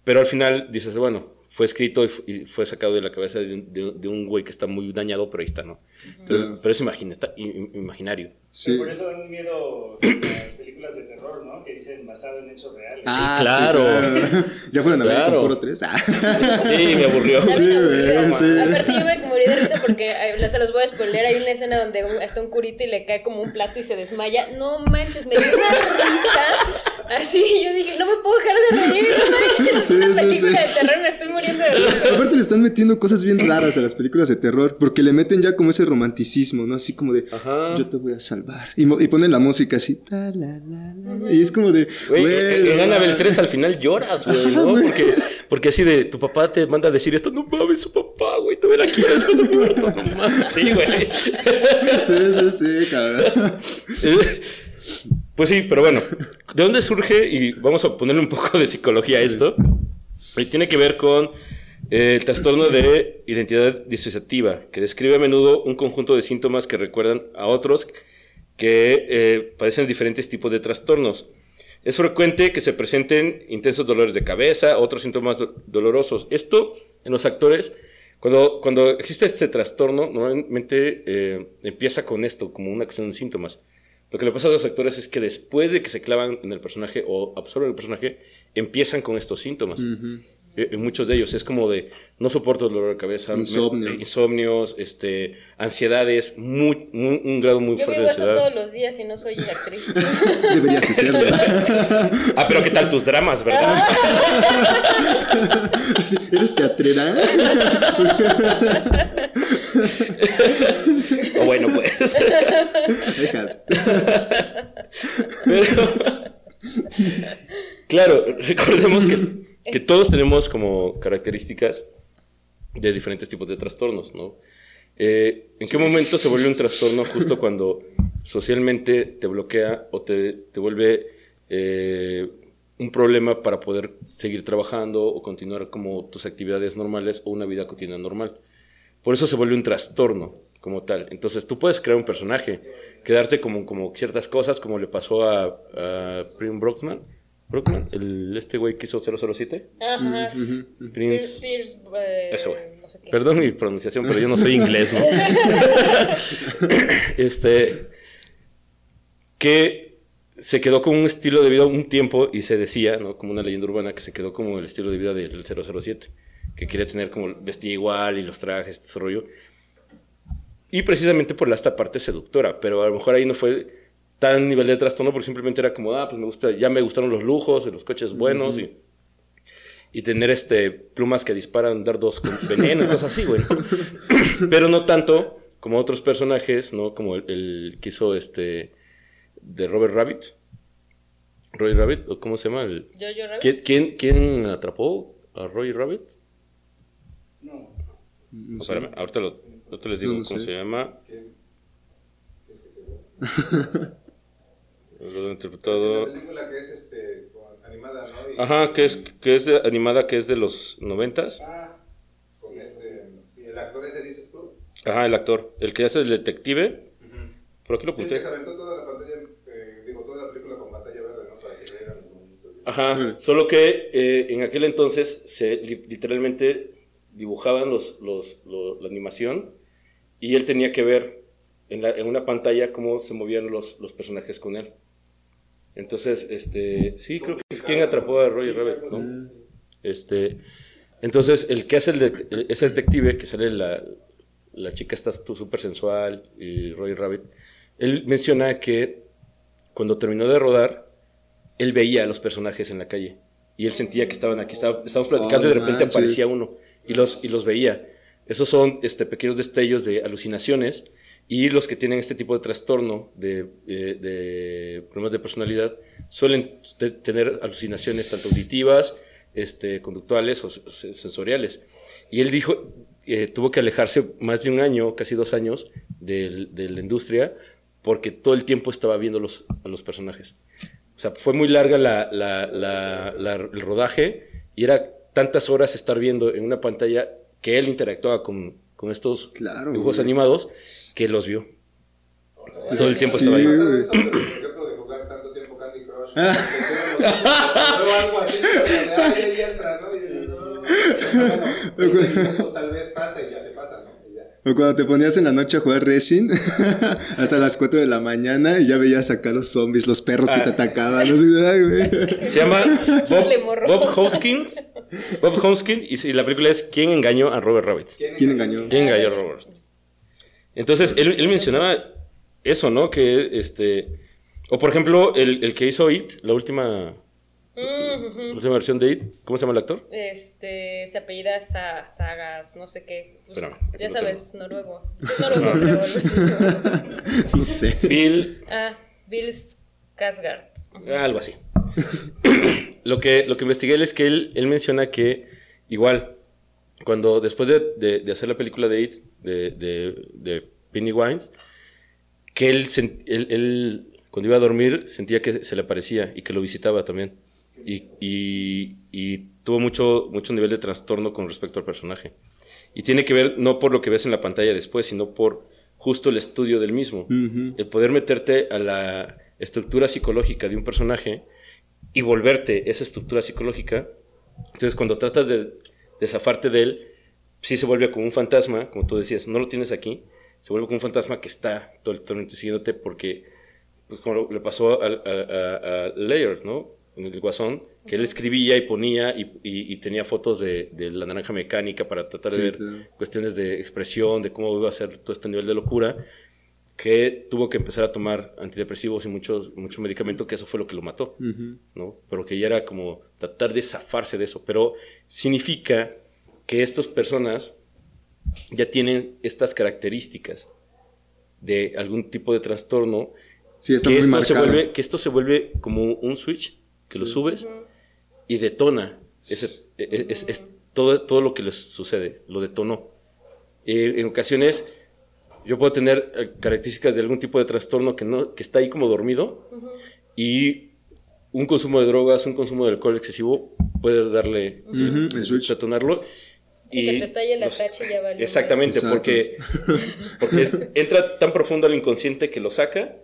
Speaker 2: pero al final dices, bueno, fue escrito y, fu- y fue sacado de la cabeza de, un- de de un güey que está muy dañado, pero ahí está, ¿no? Pero, pero es imaginata- i- imaginario.
Speaker 5: Sí.
Speaker 4: Pero por eso dan miedo las películas de terror, ¿no? Que dicen basado en hechos reales.
Speaker 5: Ah,
Speaker 2: claro.
Speaker 5: ¿Ya fueron a ver
Speaker 2: Claro.
Speaker 5: Conjuro 3? Ah.
Speaker 2: Sí, me aburrió.
Speaker 5: Sí,
Speaker 3: me
Speaker 5: sí.
Speaker 3: Aparte yo me morí de risa porque eh, se los voy a spoiler. Hay una escena donde un- está un curita y le cae como un plato y se desmaya. No manches, me dio una risa. Así yo dije, no me puedo dejar de reír. No manches, es
Speaker 5: Sí,
Speaker 3: una
Speaker 5: sí,
Speaker 3: película
Speaker 5: sí.
Speaker 3: de terror, me estoy muriendo de.
Speaker 5: Aparte le están metiendo cosas bien raras a las películas de terror, porque le meten ya como ese romanticismo, ¿no? Así como de,
Speaker 2: Ajá.
Speaker 5: yo te voy a salvar. Y, ponen la música así, ta, la, la, la, la, y es como de,
Speaker 2: Güey, en- Annabelle
Speaker 5: mames.
Speaker 2: 3 al final lloras, güey, ¿no? Porque, porque así de, tu papá te manda a decir esto, no mames, su papá, güey, te la aquí de muerto, no mames, sí, güey.
Speaker 5: Sí, sí, sí, cabrón.
Speaker 2: Pues sí, pero bueno, ¿de dónde surge? Y vamos a ponerle un poco de psicología a esto. Y tiene que ver con eh, el trastorno de identidad disociativa, que describe a menudo un conjunto de síntomas que recuerdan a otros que eh, padecen diferentes tipos de trastornos. Es frecuente que se presenten intensos dolores de cabeza, otros síntomas do- dolorosos. Esto en los actores, cuando, cuando existe este trastorno, normalmente eh, empieza con esto, como una cuestión de síntomas. Lo que le pasa a los actores es que después de que se clavan en el personaje o absorben el personaje, empiezan con estos síntomas. Eh, eh, muchos de ellos es como de no soporto el dolor de cabeza, me-
Speaker 5: Insomnio.
Speaker 2: eh, insomnios, este, ansiedades, muy, muy- un grado muy
Speaker 3: Yo
Speaker 2: fuerte
Speaker 3: vivo
Speaker 2: de
Speaker 3: eso
Speaker 2: ansiedad.
Speaker 3: todos los días y no soy actriz.
Speaker 5: Deberías ¿verdad?
Speaker 2: Ah, pero ¿qué tal tus dramas, verdad?
Speaker 5: ¿Eres teatrera?
Speaker 2: O bueno, pues.
Speaker 5: Deja.
Speaker 2: Pero, claro, recordemos que, que todos tenemos como características de diferentes tipos de trastornos, ¿no? Eh, ¿En qué momento se vuelve un trastorno justo cuando socialmente te bloquea o te, te vuelve eh, un problema para poder seguir trabajando o continuar como tus actividades normales o una vida cotidiana normal? Por eso se vuelve un trastorno como tal. Entonces tú puedes crear un personaje, quedarte como, como ciertas cosas, como le pasó a, a Prim Broxman, Brockman, el, este güey que hizo 007.
Speaker 3: Ajá.
Speaker 2: Prince.
Speaker 3: Pierce, eh,
Speaker 2: Ese güey.
Speaker 3: no sé qué.
Speaker 2: Perdón mi pronunciación, pero yo no soy inglés, ¿no? este. Que se quedó con un estilo de vida un tiempo y se decía, ¿no? Como una leyenda urbana, que se quedó como el estilo de vida del 007. Que quería tener como vestir igual y los trajes, este rollo. Y precisamente por la- esta parte seductora, pero a lo mejor ahí no fue tan nivel de trastorno porque simplemente era como, ah, pues me gusta, ya me gustaron los lujos, los coches buenos y y tener este plumas que disparan dardos con veneno y cosas así, güey. ¿no? Pero no tanto como otros personajes, ¿no? Como el, el que hizo este de Robert Rabbit. Roy Rabbit, o cómo se llama? El,
Speaker 3: Rabbit.
Speaker 2: ¿quién, quién, quién atrapó a Roy Rabbit?
Speaker 4: No.
Speaker 5: No.
Speaker 2: Espérame, ahorita, lo, ahorita les digo
Speaker 5: No, no
Speaker 2: cómo
Speaker 5: sé.
Speaker 2: se llama. Lo he interpretado.
Speaker 6: Una película que es este, animada, ¿no? Y
Speaker 2: Ajá, que es, que es de- animada, que es de los noventas.
Speaker 4: Ah,
Speaker 6: con
Speaker 4: sí,
Speaker 6: este,
Speaker 4: sí.
Speaker 6: el actor ese dices tú.
Speaker 2: Ajá, el actor. El que hace el detective. Por aquí lo
Speaker 6: Sí, que
Speaker 2: apunté.
Speaker 6: se aventó toda la pantalla, eh, digo, toda la película con pantalla verde, ¿no? Para que vean.
Speaker 2: Ajá, solo que eh, en aquel entonces se li- literalmente dibujaban los, los, lo- la animación y él tenía que ver en, la- en una pantalla cómo se movían los, los personajes con él. Entonces, este, sí, creo que es quien atrapó a Roger Rabbit, ¿no? Este, entonces, el que hace el de- el- ese detective, que sale la, la chica está súper sensual y Roger Rabbit, él menciona que cuando terminó de rodar, él veía a los personajes en la calle y él sentía que estaban aquí, estaba- estábamos platicando y de
Speaker 5: Oh,
Speaker 2: repente
Speaker 5: manches.
Speaker 2: aparecía uno y los, y los veía. Esos son este, pequeños destellos de alucinaciones y los que tienen este tipo de trastorno de, eh, de problemas de personalidad suelen te- tener alucinaciones tanto auditivas, este, conductuales o se- sensoriales. Y él dijo, eh, tuvo que alejarse más de un año, casi dos años, del- de la industria porque todo el tiempo estaba viendo los, a los personajes. O sea, fue muy larga la, la- la- la- el rodaje y era tantas horas estar viendo en una pantalla que él interactuaba con, con estos
Speaker 5: Claro,
Speaker 2: dibujos
Speaker 5: güey.
Speaker 2: animados que los vio. Todo el tiempo
Speaker 5: Sí,
Speaker 2: estaba ahí.
Speaker 6: Por ejemplo, de jugar tanto tiempo Candy Crush. Algo así, ahí entra, ¿no? Y no. Bueno, 20 minutos tal vez pasa y ya se pasa, ¿no?
Speaker 5: O cuando te ponías en la noche a jugar Resin hasta las 4 de la mañana y ya veías acá los zombies, los perros que te
Speaker 2: Ah.
Speaker 5: atacaban. No sé, ay, güey.
Speaker 2: Se llama Bob. Bob Hoskins. Bob Hoskins y la película es ¿Quién engañó a Robert Rabbit?
Speaker 5: ¿Quién engañó?
Speaker 2: ¿Quién engañó a Robert? Entonces, él, él mencionaba eso, ¿no? Que este... O por ejemplo, el, el que hizo It, la última,
Speaker 3: Mm,
Speaker 2: última versión de It, ¿cómo se llama el actor?
Speaker 3: Este, se apellida Sa- Sagas, no sé qué. Pues,
Speaker 2: Espérame,
Speaker 3: ya
Speaker 2: lo
Speaker 3: sabes, noruego. Sí, noruego, creo, algo así.
Speaker 5: No sé.
Speaker 2: Bill
Speaker 3: Ah, Bill Skarsgård.
Speaker 2: Algo así. lo, que, lo que investigué es que él, él menciona que igual, cuando después de, de- de hacer la película de It, de, de, de Pennywise, que él, él- él, cuando iba a dormir sentía que se le aparecía y que lo visitaba también. Y, y- y tuvo mucho, mucho nivel de trastorno con respecto al personaje. Y tiene que ver no por lo que ves en la pantalla después, sino por justo el estudio del mismo el poder meterte a la estructura psicológica de un personaje y volverte esa estructura psicológica. Entonces, cuando tratas de, de zafarte de él, sí se vuelve como un fantasma, como tú decías, no lo tienes aquí, se vuelve como un fantasma que está todo el tiempo siguiéndote porque, pues como le pasó a, a, a- a Laird, ¿no? En el Guasón, que él escribía y ponía y, y- y tenía fotos de, de la naranja mecánica para tratar de
Speaker 5: Sí,
Speaker 2: ver
Speaker 5: claro.
Speaker 2: cuestiones de expresión, de cómo iba a ser todo este nivel de locura, que tuvo que empezar a tomar antidepresivos y muchos, mucho medicamento, que eso fue lo que lo mató,
Speaker 5: Ujú.
Speaker 2: ¿no? Pero que ya era como tratar de zafarse de eso, pero significa que estas personas ya tienen estas características de algún tipo de trastorno
Speaker 5: Sí, está
Speaker 2: que
Speaker 5: muy
Speaker 2: esto, se vuelve, que esto se vuelve como un switch que lo subes y detona ese, e- es, es todo, todo lo que les sucede, lo detonó. Eh, en ocasiones yo puedo tener eh, características de algún tipo de trastorno que, no, que está ahí como dormido y un consumo de drogas, un consumo de alcohol excesivo puede darle,
Speaker 5: el switch.
Speaker 2: detonarlo.
Speaker 3: Sí, que te estalle la tacha y ya valió.
Speaker 2: Exactamente,
Speaker 5: Exacto.
Speaker 2: porque, porque entra tan profundo al inconsciente que lo saca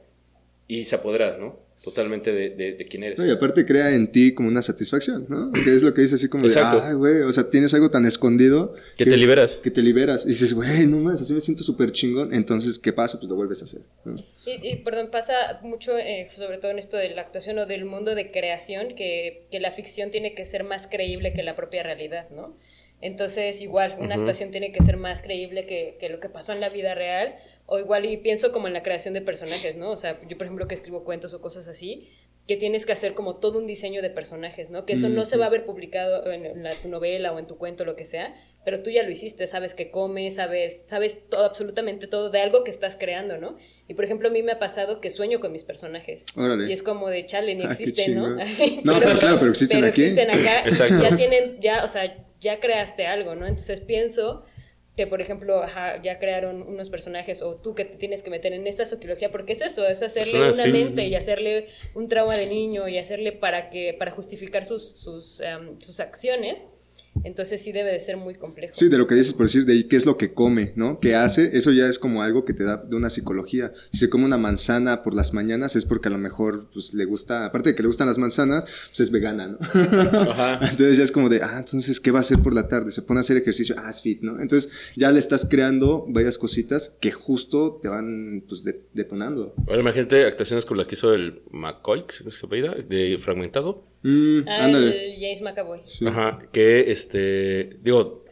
Speaker 2: y se apodera, ¿no? Totalmente de, de, de quién eres.
Speaker 5: No, y aparte crea en ti como una satisfacción, ¿no? Que es lo que dice así como
Speaker 2: Exacto.
Speaker 5: de, ay, güey, o sea, tienes algo tan escondido.
Speaker 2: Que te liberas.
Speaker 5: Que te liberas. Y dices, güey, no más, así me siento súper chingón. Entonces, ¿qué pasa? Pues lo vuelves a hacer. ¿no?
Speaker 3: Y, y, perdón, pasa mucho, eh, sobre todo en esto de la actuación o del mundo de creación, que, que la ficción tiene que ser más creíble que la propia realidad, ¿no? Entonces, igual, una
Speaker 2: Ujú.
Speaker 3: actuación tiene que ser más creíble que, que lo que pasó en la vida real, o igual, y pienso como en la creación de personajes, ¿no? O sea, yo, por ejemplo, que escribo cuentos o cosas así, que tienes que hacer como todo un diseño de personajes, ¿no? Que eso no se va a ver publicado en, en la- tu novela o en tu cuento, lo que sea, pero tú ya lo hiciste, sabes qué comes, sabes, sabes todo, absolutamente todo de algo que estás creando, ¿no? Y por ejemplo, a mí me ha pasado que sueño con mis personajes.
Speaker 5: Órale.
Speaker 3: Y es como de chale, ni
Speaker 5: Ah,
Speaker 3: existen, ¿no? Así,
Speaker 5: No, pero claro, pero existen
Speaker 3: pero
Speaker 5: aquí.
Speaker 3: existen acá.
Speaker 2: Exacto.
Speaker 3: Ya tienen, ya, o sea, ya creaste algo, ¿no? Entonces pienso que, por ejemplo, ajá, ya crearon unos personajes o tú que te tienes que meter en esta sociología, porque es eso, es hacerle una
Speaker 2: sí.
Speaker 3: mente y hacerle un trauma de niño y hacerle para que para justificar sus, sus, em, sus acciones. Entonces sí debe de ser muy complejo.
Speaker 5: Sí, de lo que dices por decir, de ahí, qué es lo que come, ¿no? ¿Qué hace? Eso ya es como algo que te da de una psicología. Si se come una manzana por las mañanas es porque a lo mejor pues, le gusta, aparte de que le gustan las manzanas, pues es vegana, ¿no?
Speaker 2: Ajá.
Speaker 5: Entonces ya es como de, ah, entonces, ¿qué va a hacer por la tarde? Se pone a hacer ejercicio, ah, es fit, ¿no? Entonces ya le estás creando varias cositas que justo te van, pues, de- detonando.
Speaker 2: Ahora imagínate actuaciones como la que hizo el McCoy, de Fragmentado.
Speaker 5: Mm,
Speaker 3: Ah, el James McAvoy.
Speaker 5: Sí.
Speaker 2: Ajá, que este, digo,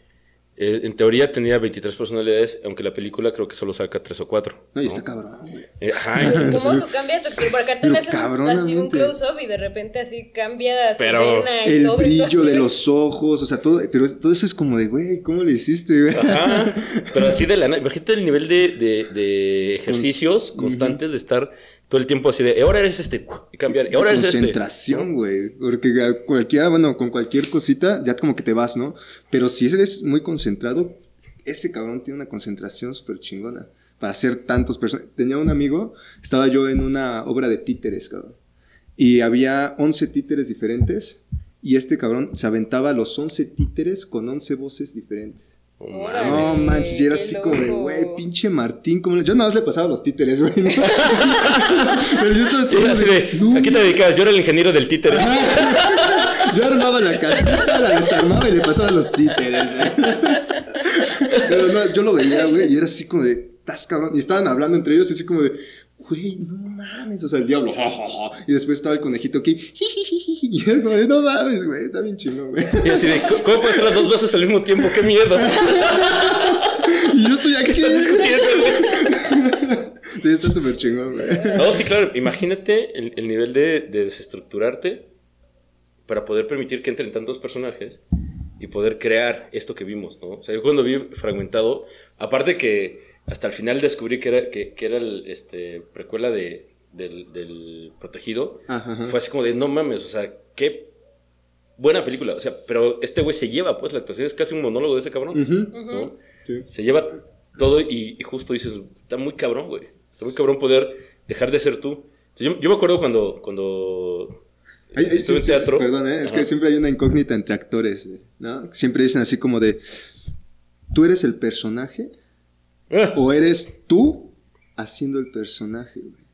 Speaker 2: eh, en teoría tenía 23 personalidades, aunque la película creo que solo saca 3 o 4.
Speaker 5: No, y está cabrón, güey.
Speaker 2: ajá,
Speaker 3: ¿Cómo su cambia su Porque acá te haces así un close-up y de repente así cambia su
Speaker 2: Pero
Speaker 5: El brillo de los ojos, o sea, todo, pero todo eso es como de, güey, ¿cómo le hiciste, güey?
Speaker 2: Ajá, pero así de la. Imagínate el nivel de, de, de ejercicios constantes de estar todo el tiempo así de, ahora eres este, cambiar, y ahora eres este.
Speaker 5: concentración, güey. Porque cualquiera, bueno, con cualquier cosita, ya como que te vas, ¿no? Pero si eres muy concentrado, ese cabrón tiene una concentración súper chingona. Para hacer tantos personajes. Tenía un amigo, estaba yo en una obra de títeres, cabrón. Y había 11 títeres diferentes. Y este cabrón se aventaba los 11 títeres con 11 voces diferentes.
Speaker 2: No
Speaker 5: manches, y era así como de, güey, pinche Martín, ¿cómo le-?" Yo nada más le pasaba los títeres, güey. Pero yo estaba así,
Speaker 2: Sí,
Speaker 5: como
Speaker 2: así
Speaker 5: de, "No
Speaker 2: ¿a qué te dedicas? Yo era el ingeniero del títere.
Speaker 5: Yo armaba la casita, la desarmaba y le pasaba los títeres, güey. Pero no, yo lo veía, güey, y era así como de, estás cabrón. Y estaban hablando entre ellos, y así como de, güey, no mames. O sea, el diablo, ja, ja, ja. Y después estaba el conejito aquí. Y era como de, no mames, güey, está bien chingón, güey.
Speaker 2: Y así de, ¿cómo puedes hacer las dos voces al mismo tiempo? ¡Qué miedo!
Speaker 5: Y yo estoy aquí.
Speaker 2: ¿Qué están discutiendo, güey?
Speaker 5: Sí, está súper chingón, güey.
Speaker 2: No, sí, claro. Imagínate el, el nivel de, de desestructurarte para poder permitir que entren tantos personajes y poder crear esto que vimos, ¿no? O sea, yo cuando vi Fragmentado, aparte que hasta el final descubrí que era, que, que era el este, precuela de, del, del Protegido,
Speaker 5: Ajá, ajá.
Speaker 2: fue así como de, no mames, o sea, qué buena película. O sea, pero este güey se lleva, pues, la actuación es casi un monólogo de ese cabrón,
Speaker 5: Ujú.
Speaker 2: ¿no?
Speaker 5: Sí.
Speaker 2: Se lleva todo y, y justo dices, está muy cabrón, güey. Está muy cabrón poder dejar de ser tú. Yo, yo me acuerdo cuando, cuando estuve
Speaker 5: sí,
Speaker 2: en
Speaker 5: sí,
Speaker 2: teatro.
Speaker 5: perdón, ¿eh? es que siempre hay una incógnita entre actores. Siempre dicen así como de, ¿tú eres el personaje o eres tú haciendo el personaje, güey?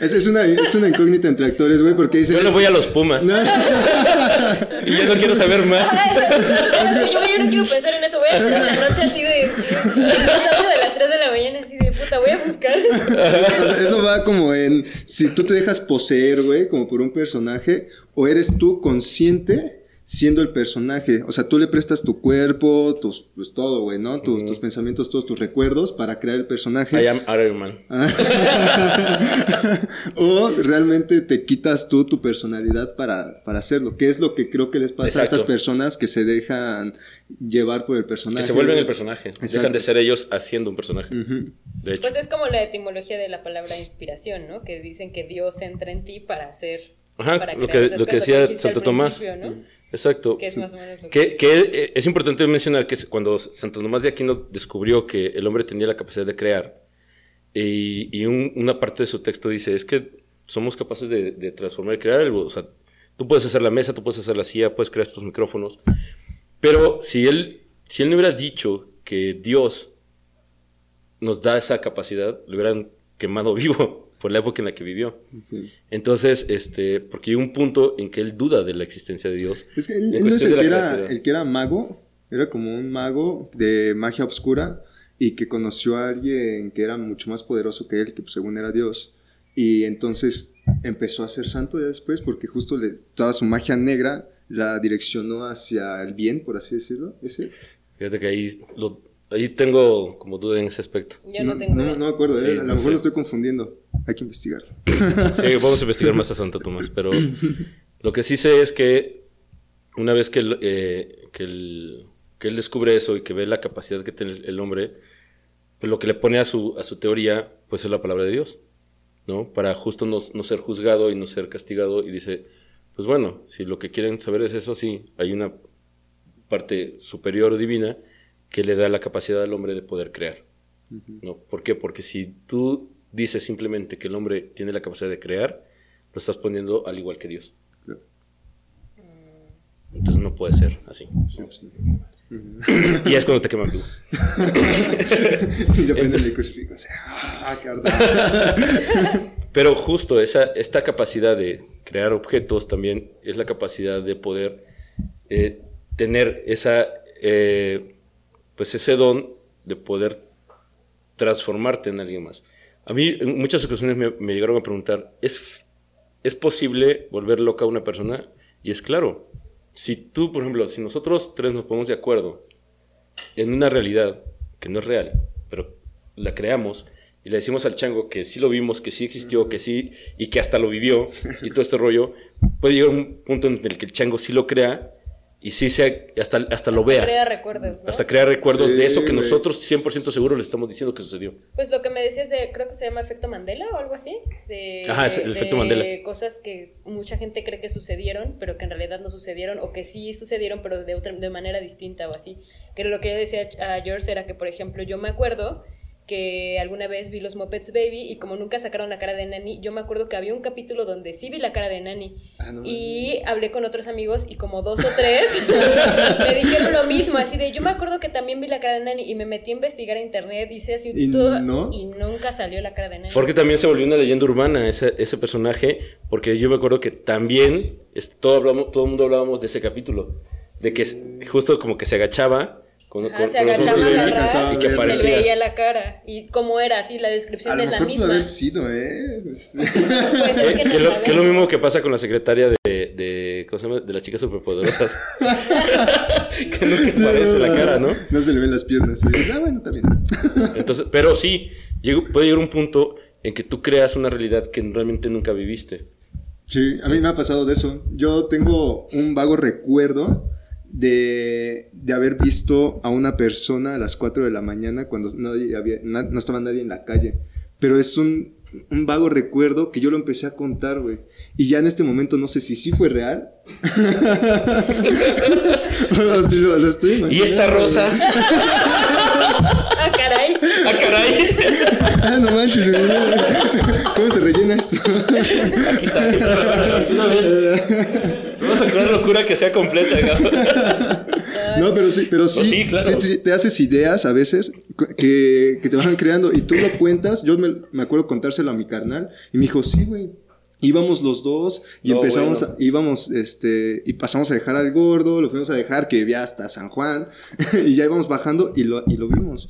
Speaker 5: Es, es una, es una incógnita entre actores, güey, porque dicen...
Speaker 2: yo le voy a los Pumas
Speaker 5: No,
Speaker 2: y ya no quiero saber más.
Speaker 3: Ah, eso, eso, eso, eso, yo, yo no quiero pensar en eso. Voy a estar en la noche así de. Sábado de las 3 de la mañana, así de puta, voy a buscar.
Speaker 5: eso va como en si tú te dejas poseer, güey, como por un personaje, o eres tú consciente siendo el personaje. O sea, tú le prestas tu cuerpo, tus, pues todo, güey, ¿no? Tus, tus pensamientos, todos tus recuerdos para crear el personaje.
Speaker 2: I am Iron Man.
Speaker 5: o realmente te quitas tú tu personalidad para, para hacerlo, que es lo que creo que les pasa a estas personas que se dejan llevar por el personaje.
Speaker 2: Que se vuelven el personaje. Dejan
Speaker 5: Exacto.
Speaker 2: de ser ellos haciendo un personaje.
Speaker 5: Ujú.
Speaker 2: De hecho.
Speaker 3: Pues es como la etimología de la palabra inspiración, ¿no? Que dicen que Dios entra en ti para hacer.
Speaker 2: Ajá,
Speaker 3: para
Speaker 2: lo que, lo que decía Santo Tomás.
Speaker 3: ¿no?
Speaker 2: Exacto.
Speaker 3: Que es más o menos lo
Speaker 2: Que,
Speaker 3: dice.
Speaker 2: que, es importante mencionar que cuando Santo Tomás de Aquino descubrió que el hombre tenía la capacidad de crear, y, y un- una parte de su texto dice, es que somos capaces de, de transformar y crear algo. O sea, tú puedes hacer la mesa, tú puedes hacer la silla, puedes crear estos micrófonos, pero si él, si él no hubiera dicho que Dios nos da esa capacidad, lo hubieran quemado vivo por la época en la que vivió.
Speaker 5: Sí.
Speaker 2: Entonces, este, porque hay un punto en que él duda de la existencia de Dios.
Speaker 5: Es que él, no es el que, era, el que era mago, era como un mago de magia oscura y que conoció a alguien que era mucho más poderoso que él, que pues, según era Dios. Y entonces empezó a ser santo ya después porque justo le, toda su magia negra la direccionó hacia el bien, por así decirlo. Ese.
Speaker 2: Fíjate que ahí, lo- ahí tengo como duda en ese aspecto.
Speaker 3: Yo no, tengo.
Speaker 5: No, no me acuerdo,
Speaker 2: Sí,
Speaker 5: eh, a lo
Speaker 2: no
Speaker 5: mejor
Speaker 2: sé.
Speaker 5: lo estoy confundiendo. Hay que investigarlo.
Speaker 2: Sí, vamos a investigar más a Santo Tomás, pero lo que sí sé es que una vez que, él, eh, que, él, que él descubre eso y que ve la capacidad que tiene el hombre, pues lo que le pone a su, a su teoría, pues es la palabra de Dios, ¿no? Para justo no, no ser juzgado y no ser castigado y dice, pues bueno, si lo que quieren saber es eso, sí, hay una parte superior o divina que le da la capacidad al hombre de poder crear. ¿no? ¿Por qué? Porque si tú dices simplemente que el hombre tiene la capacidad de crear, lo estás poniendo al igual que Dios.
Speaker 5: Claro.
Speaker 2: Entonces no puede ser así. y es cuando te queman vivo.
Speaker 5: Yo el crucifijo. así, ¡Ah, qué!
Speaker 2: Pero justo esa, esta capacidad de crear objetos también es la capacidad de poder eh, tener esa, eh, pues ese don de poder transformarte en alguien más. A mí en muchas ocasiones me, me llegaron a preguntar, ¿es, ¿es posible volver loca a una persona? Y es claro, si tú, por ejemplo, si nosotros tres nos ponemos de acuerdo en una realidad que no es real, pero la creamos y le decimos al chango que sí lo vimos, que sí existió, que sí, y que hasta lo vivió, y todo este rollo, puede llegar un punto en el que el chango sí lo crea y sí sea, hasta, hasta lo
Speaker 3: Hasta
Speaker 2: vea.
Speaker 3: crea recuerdos, ¿no?
Speaker 2: Hasta crear recuerdos
Speaker 5: Sí,
Speaker 2: de eso que nosotros 100% seguro le estamos diciendo que sucedió.
Speaker 3: Pues lo que me decías de, creo que se llama efecto Mandela o algo así. De,
Speaker 2: Ajá, es el
Speaker 3: de
Speaker 2: efecto Mandela.
Speaker 3: cosas que mucha gente cree que sucedieron, pero que en realidad no sucedieron, o que sí sucedieron, pero de, otra, de manera distinta o así. Que lo que yo decía a George era que, por ejemplo, yo me acuerdo que alguna vez vi los Muppets Baby y como nunca sacaron la cara de Nani, yo me acuerdo que había un capítulo donde sí vi la cara de Nani.
Speaker 5: Ah, no,
Speaker 3: y hablé con otros amigos y como dos o tres me dijeron lo mismo, así de yo me acuerdo que también vi la cara de Nani y me metí a investigar a internet, hice así
Speaker 5: ¿Y
Speaker 3: todo
Speaker 5: no?
Speaker 3: y nunca salió la cara de Nani.
Speaker 2: Porque también se volvió una leyenda urbana ese, ese personaje, porque yo me acuerdo que también es- todo, hablamos, todo el mundo hablábamos de ese capítulo, de que justo como que se agachaba. Con,
Speaker 3: Ajá,
Speaker 2: con-
Speaker 3: se agachaba
Speaker 2: ojos
Speaker 3: a
Speaker 5: y
Speaker 2: y
Speaker 3: agarrar
Speaker 5: y
Speaker 2: que
Speaker 3: se veía la cara. Y cómo era, así, la
Speaker 5: A
Speaker 3: descripción
Speaker 5: lo
Speaker 3: es la
Speaker 5: mejor pudo
Speaker 3: misma.
Speaker 5: haber sido, ¿eh?
Speaker 3: Pues es que
Speaker 2: Que
Speaker 3: no
Speaker 2: es lo, que es lo mismo que pasa con la secretaria de, de, ¿cómo se llama? de las chicas superpoderosas. que nunca aparece la cara, ¿no?
Speaker 5: No se le ven las piernas. Y dices, ah, bueno, bien.
Speaker 2: Entonces, pero sí, puede llegar un punto en que tú creas una realidad que realmente nunca viviste.
Speaker 5: Sí, a mí me ha pasado de eso. Yo tengo un vago recuerdo de, de haber visto a una persona a las 4 de la mañana cuando nadie había, na- no estaba nadie en la calle. Pero es un, un vago recuerdo que yo lo empecé a contar, güey. Y ya en este momento no sé si sí fue real. o si lo, lo estoy
Speaker 2: ¿Y esta rosa?
Speaker 3: Ah, caray.
Speaker 2: ¡Ah, caray!
Speaker 5: Ah, no manches. ¿Cómo se rellena esto?
Speaker 2: Aquí está. Una vez. Vamos a crear locura que sea completa. ¿no?
Speaker 5: No, pero sí, pero sí,
Speaker 2: sí, claro.
Speaker 5: sí, sí, te haces ideas a veces que, que te van creando y tú lo cuentas. Yo me, me acuerdo contárselo a mi carnal y me dijo, sí, güey. Íbamos los dos y
Speaker 2: No,
Speaker 5: empezamos,
Speaker 2: bueno.
Speaker 5: a- íbamos, este, y pasamos a dejar al gordo, lo fuimos a dejar, que vivía hasta San Juan, y ya íbamos bajando y lo, y lo vimos.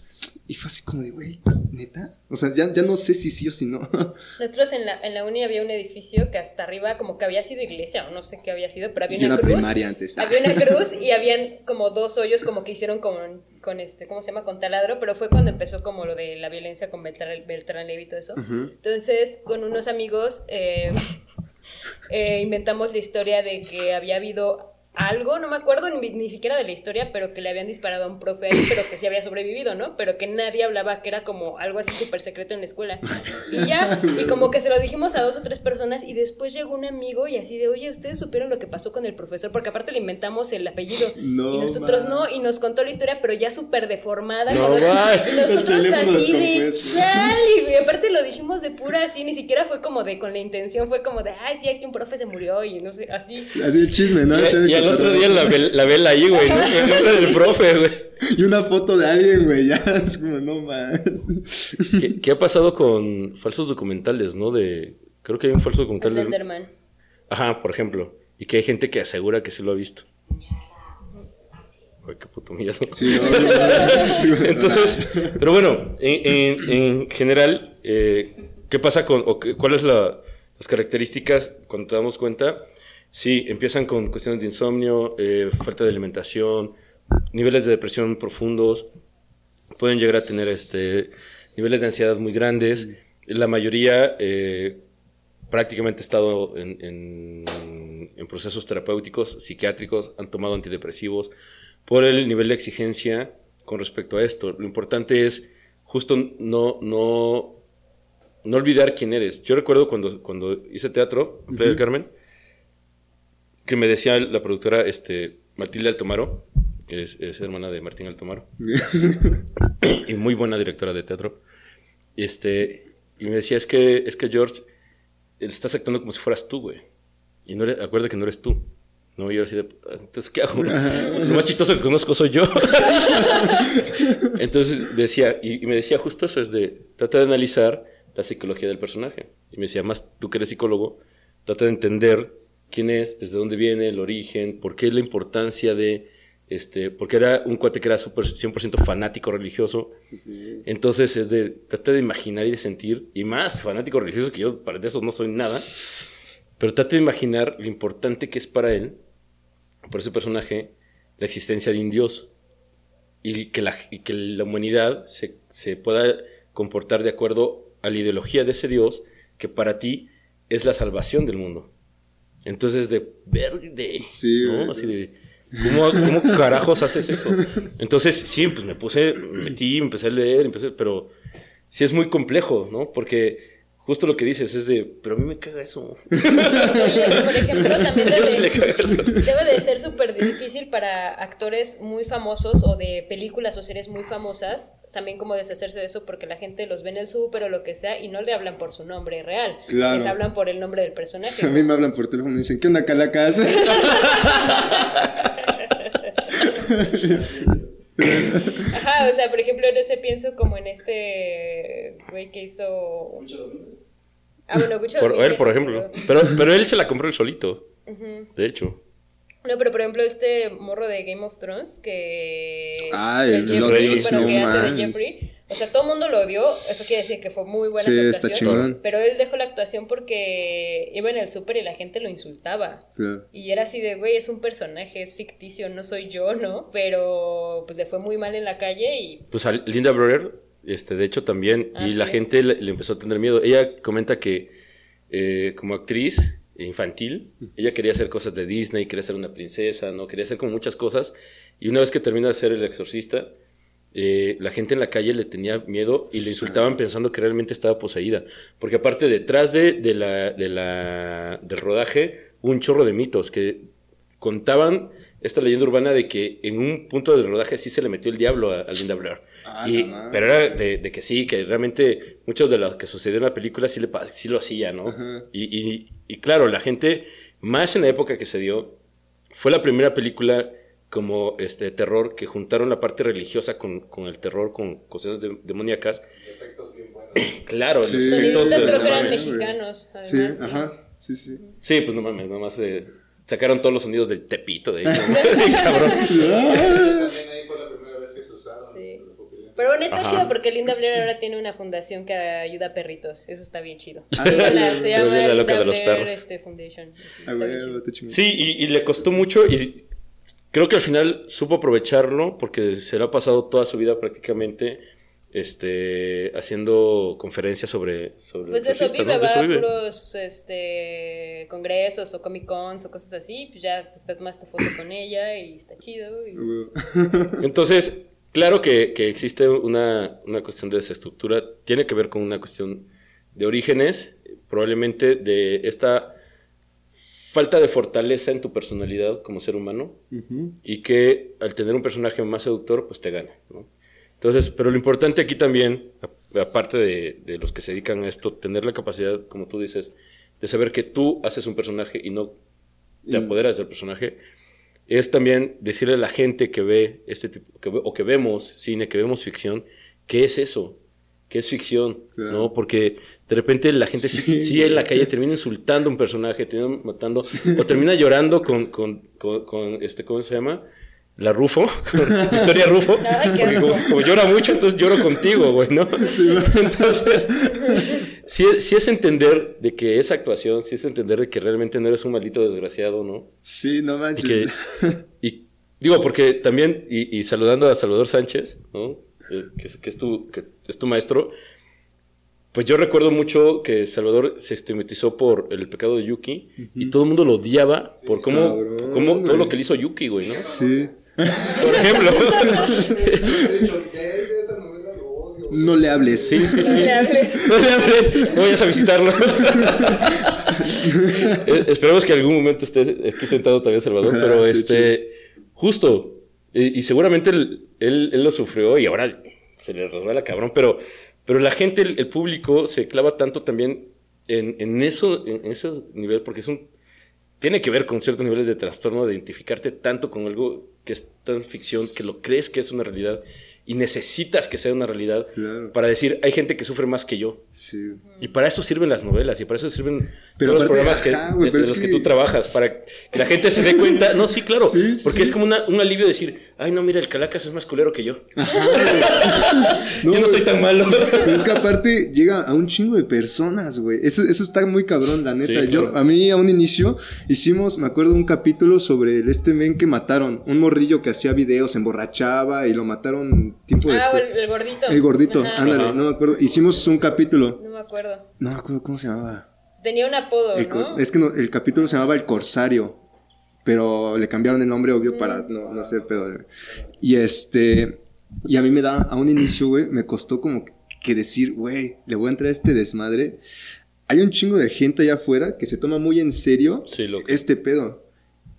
Speaker 5: Y fue así como de, güey, ¿neta? O sea, ya, ya no sé si sí o si no.
Speaker 3: Nosotros en la, en la uni había un edificio que hasta arriba como que había sido iglesia o no sé qué había sido, pero había una,
Speaker 5: una
Speaker 3: cruz.
Speaker 5: primaria antes.
Speaker 3: Había una cruz y habían como dos hoyos como que hicieron con, con este, ¿cómo se llama? Con taladro, pero fue cuando empezó como lo de la violencia con Beltrán, Beltrán Levy y todo eso. Entonces, con unos amigos eh, eh, inventamos la historia de que había habido algo, no me acuerdo ni, ni siquiera de la historia, pero que le habían disparado a un profe ahí, pero que sí había sobrevivido, ¿no? Pero que nadie hablaba, que era como algo así súper secreto en la escuela. Y ya, y como que se lo dijimos a dos o tres personas y después llegó un amigo y así de, oye, ¿ustedes supieron lo que pasó con el profesor? Porque aparte le inventamos el apellido.
Speaker 5: No,
Speaker 3: y nosotros
Speaker 5: man.
Speaker 3: no, y nos contó la historia, pero ya súper deformada.
Speaker 2: No, man.
Speaker 3: y nosotros así de, chale, güey. Aparte lo dijimos de pura así, ni siquiera fue como de, con la intención, fue como de, ay, sí, aquí un profe se murió y no sé, así.
Speaker 5: Así el chisme, ¿no? El
Speaker 2: otro día la, la vela ahí, güey, ¿no? El nombre del profe, güey.
Speaker 5: Y una foto de alguien, güey, ya. Es como, no más.
Speaker 2: ¿Qué, qué ha pasado con falsos documentales, no? De, creo que hay un falso documental. de-
Speaker 3: Slenderman.
Speaker 2: Ajá, por ejemplo. Y que hay gente que asegura que sí lo ha visto. Ay, qué puto miedo.
Speaker 5: Sí, no, no, no.
Speaker 2: Entonces, pero bueno, en, en- en general, eh, ¿qué pasa con, o qué- cuáles la- las características cuando te damos cuenta? Sí, empiezan con cuestiones de insomnio, eh, falta de alimentación, niveles de depresión profundos, pueden llegar a tener este, niveles de ansiedad muy grandes. La mayoría eh, prácticamente ha estado en, en- en procesos terapéuticos, psiquiátricos, han tomado antidepresivos por el nivel de exigencia con respecto a esto. Lo importante es justo no, no, no olvidar quién eres. Yo recuerdo cuando, cuando hice teatro, en Playa del Carmen, que me decía la productora este, Matilde Altomaro, que es, es hermana de Martín Altomaro, y muy buena directora de teatro, este, y me decía, es que, es que George, estás actuando como si fueras tú, güey. Y no eres, acuerda que no eres tú. No, y yo así de, "Puta, entonces, ¿qué hago? Lo más chistoso que conozco soy yo. entonces decía, y, y me decía justo eso, es de, trata de analizar la psicología del personaje. Y me decía, más tú que eres psicólogo, trata de entender quién es, desde dónde viene, el origen, por qué la importancia de, este, porque era un cuate que era súper 100% fanático religioso. Entonces es de, trata de imaginar y de sentir, y más fanático religioso que yo, para de esos no soy nada, pero trata de imaginar lo importante que es para él, por ese personaje, la existencia de un Dios. Y que la, y que la humanidad se, se pueda comportar de acuerdo a la ideología de ese Dios que para ti es la salvación del mundo. Entonces, de verde,
Speaker 5: Sí,
Speaker 2: ¿no? Así de, ¿cómo, ¿cómo carajos haces eso? Entonces, sí, pues me puse, me metí, empecé a leer, empecé, pero sí es muy complejo, ¿no? Porque justo lo que dices es de, pero a mí me caga eso.
Speaker 3: Oye, por ejemplo, también
Speaker 2: sí
Speaker 3: debe, de ser súper difícil para actores muy famosos o de películas o series muy famosas, también como deshacerse de eso porque la gente los ve en el súper o lo que sea y no le hablan por su nombre real,
Speaker 5: Claro.
Speaker 3: les hablan por el nombre del personaje.
Speaker 5: A mí me hablan por teléfono y dicen, ¿qué onda, Calacas?
Speaker 3: Ajá, o sea, por ejemplo, no sé, pienso como en este güey que hizo...
Speaker 4: Mucho.
Speaker 3: Ah, bueno, Gucho
Speaker 2: Por, él, por ejemplo. Pero, pero él se la compró él solito, de hecho.
Speaker 3: No, pero por ejemplo, este morro de Game of Thrones que.
Speaker 5: Ah, el
Speaker 3: Jeffrey, bueno, que
Speaker 5: no
Speaker 3: hace de. Jeffrey. O sea, todo el mundo lo odió. Eso quiere decir que fue muy buena
Speaker 5: Sí,
Speaker 3: su
Speaker 5: está
Speaker 3: actuación.
Speaker 5: chingón.
Speaker 3: Pero él dejó la actuación porque iba en el súper y la gente lo insultaba.
Speaker 5: Claro.
Speaker 3: Y era así de, güey, es un personaje, es ficticio, no soy yo, ¿no? Pero pues le fue muy mal en la calle y
Speaker 2: Pues a Linda Blair, este, de hecho también,
Speaker 3: Ah,
Speaker 2: y la
Speaker 3: sí.
Speaker 2: gente le, le empezó a tener miedo. Ella comenta que eh, como actriz infantil, ella quería hacer cosas de Disney, quería ser una princesa, ¿no? Quería hacer como muchas cosas. Y una vez que termina de ser el exorcista, eh, la gente en la calle le tenía miedo y le insultaban pensando que realmente estaba poseída. Porque aparte detrás de, de la, de la, del rodaje, un chorro de mitos que contaban esta leyenda urbana de que en un punto del rodaje sí se le metió el diablo a, a Linda Blair.
Speaker 5: Ah,
Speaker 2: Y- pero era de, de que sí, que realmente muchos de lo que sucedió en la película sí, le, pa- sí lo hacía, ¿no?
Speaker 5: Ajá.
Speaker 2: Y, y- y claro, la gente, más en la época que se dio, fue la primera película como este terror que juntaron la parte religiosa con, con el terror, con cosas de- demoníacas.
Speaker 6: Efectos bien buenos.
Speaker 2: Claro,
Speaker 5: Sí.
Speaker 2: los efectos
Speaker 3: creo que eran mexicanos,
Speaker 5: Sí,
Speaker 3: además. sí.
Speaker 5: ajá. Sí, sí.
Speaker 2: Sí, pues no mames, nomás eh, sacaron todos los sonidos del tepito de ahí. ¿no? Cabrón.
Speaker 6: También ahí fue la primera vez que se usaron
Speaker 3: Sí.
Speaker 6: los pupiletes.
Speaker 3: Pero bueno, está
Speaker 2: Ajá.
Speaker 3: chido porque Linda Blair ahora tiene una fundación que ayuda a perritos. Eso está bien chido.
Speaker 5: Ah, se
Speaker 3: llama
Speaker 2: la loca
Speaker 3: Linda
Speaker 2: de los
Speaker 3: Blair
Speaker 2: perros.
Speaker 3: este, Foundation. Sí,
Speaker 5: Ah,
Speaker 3: está bien.
Speaker 2: Sí, y, y le costó mucho y creo que al final supo aprovecharlo porque se le ha pasado toda su vida prácticamente este, haciendo conferencias sobre... sobre
Speaker 3: Pues de eso vive, va a
Speaker 2: vive.
Speaker 3: puros este, congresos o Comic Cons o cosas así. Pues ya pues, te tomas tu foto con ella y está chido. y-
Speaker 2: Entonces, claro que, que existe una, una cuestión de desestructura, tiene que ver con una cuestión de orígenes, probablemente de esta falta de fortaleza en tu personalidad como ser humano y que al tener un personaje más seductor, pues te gana, ¿no? Entonces, pero lo importante aquí también, aparte de, de los que se dedican a esto, tener la capacidad, como tú dices, de saber que tú haces un personaje y no te
Speaker 5: Mm.
Speaker 2: apoderas del personaje, es también decirle a la gente que ve este tipo, que ve- o que vemos cine, que vemos ficción, ¿qué es eso? ¿Qué es ficción?
Speaker 5: Claro.
Speaker 2: ¿No? Porque de repente la gente sí,
Speaker 5: Sí.
Speaker 2: sí en la calle termina insultando a un personaje, termina matando, o termina llorando con, con, con, con, este, ¿cómo se llama? La Rufo, con Victoria Rufo.
Speaker 3: Ay, qué
Speaker 2: Porque
Speaker 3: asco.
Speaker 2: como, como llora mucho, entonces lloro contigo, güey, ¿no? Entonces, sí, sí es entender de que es actuación, sí es entender de que realmente no eres un maldito desgraciado, ¿no?
Speaker 5: Sí, no
Speaker 2: Y
Speaker 5: manches.
Speaker 2: que, y digo, porque también, y, y saludando a Salvador Sánchez, ¿no? Eh, que, es, que es tu, que es tu maestro, pues yo recuerdo mucho que Salvador se estigmatizó por el pecado de Yuki y todo el mundo lo odiaba por cómo,
Speaker 5: cabrón,
Speaker 2: cómo todo lo que le hizo Yuki, güey, ¿no?
Speaker 5: Sí.
Speaker 2: Por ejemplo.
Speaker 5: No le hables.
Speaker 2: Sí, sí, sí.
Speaker 3: No le hables.
Speaker 2: No le hables, no vayas a visitarlo. Eh, Esperemos que algún momento esté aquí sentado también Salvador, pero
Speaker 5: esté
Speaker 2: este, justo, y, y seguramente él, él, él lo sufrió y ahora se le resbala cabrón, pero, pero la gente, el, el público se clava tanto también en, en eso, en ese nivel, porque es un, tiene que ver con ciertos niveles de trastorno, de identificarte tanto con algo que es tan ficción, que lo crees que es una realidad y necesitas que sea una realidad
Speaker 5: Claro.
Speaker 2: para decir, hay gente que sufre más que yo.
Speaker 5: Sí.
Speaker 2: Y para eso sirven las novelas y para eso sirven
Speaker 5: Pero
Speaker 2: los programas que,
Speaker 5: ajá,
Speaker 2: de,
Speaker 5: pero
Speaker 2: de
Speaker 5: es
Speaker 2: los que...
Speaker 5: que-
Speaker 2: tú trabajas, para que la gente se dé cuenta. No, sí, claro,
Speaker 5: Sí,
Speaker 2: porque
Speaker 5: sí.
Speaker 2: es como una- un alivio decir, ay, no, mira, el Calacas es más culero que yo.
Speaker 5: No,
Speaker 2: yo no soy tan malo.
Speaker 5: Pero es que aparte llega a un chingo de personas, güey. Eso, eso está muy cabrón, la neta.
Speaker 2: Sí,
Speaker 5: Yo,
Speaker 2: claro.
Speaker 5: a mí, a un inicio, hicimos, me acuerdo, un capítulo sobre el este men que mataron. Un morrillo que hacía videos, se emborrachaba y lo mataron tiempo
Speaker 3: Ah,
Speaker 5: después.
Speaker 3: el, el gordito.
Speaker 5: El gordito,
Speaker 3: Ajá.
Speaker 5: ándale,
Speaker 2: Ajá.
Speaker 5: no me acuerdo. Hicimos un capítulo.
Speaker 3: No me acuerdo.
Speaker 5: No me acuerdo cómo se llamaba.
Speaker 3: Tenía un apodo,
Speaker 5: El
Speaker 3: ¿no?
Speaker 5: Es que no- el capítulo se llamaba El Corsario. Pero le cambiaron el nombre, obvio, para no, no hacer pedo. güey. Y este. Y a mí me da, a un inicio, güey, me costó como que decir, güey, le voy a entrar a este desmadre. Hay un chingo de gente allá afuera que se toma muy en serio
Speaker 2: Sí,
Speaker 5: este pedo.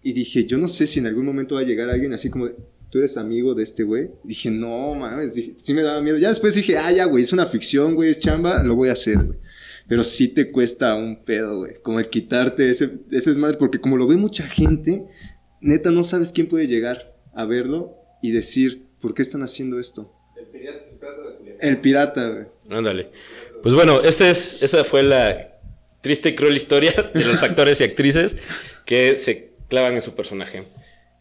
Speaker 5: Y dije, yo no sé si en algún momento va a llegar alguien así como, tú eres amigo de este güey. Dije, no, mames, dije, sí me daba miedo. Ya después dije, ah, ya, güey, es una ficción, güey, es chamba, lo voy a hacer, güey. Pero sí te cuesta un pedo, güey. Como el quitarte ese, ese desmadre, porque como lo ve mucha gente, neta no sabes quién puede llegar a verlo y decir, ¿por qué están haciendo esto?
Speaker 6: El pirata, el pirata de.
Speaker 5: El pirata, güey.
Speaker 2: Ándale. Pues bueno, este es, esa fue la triste y cruel historia de los actores y actrices que se clavan en su personaje.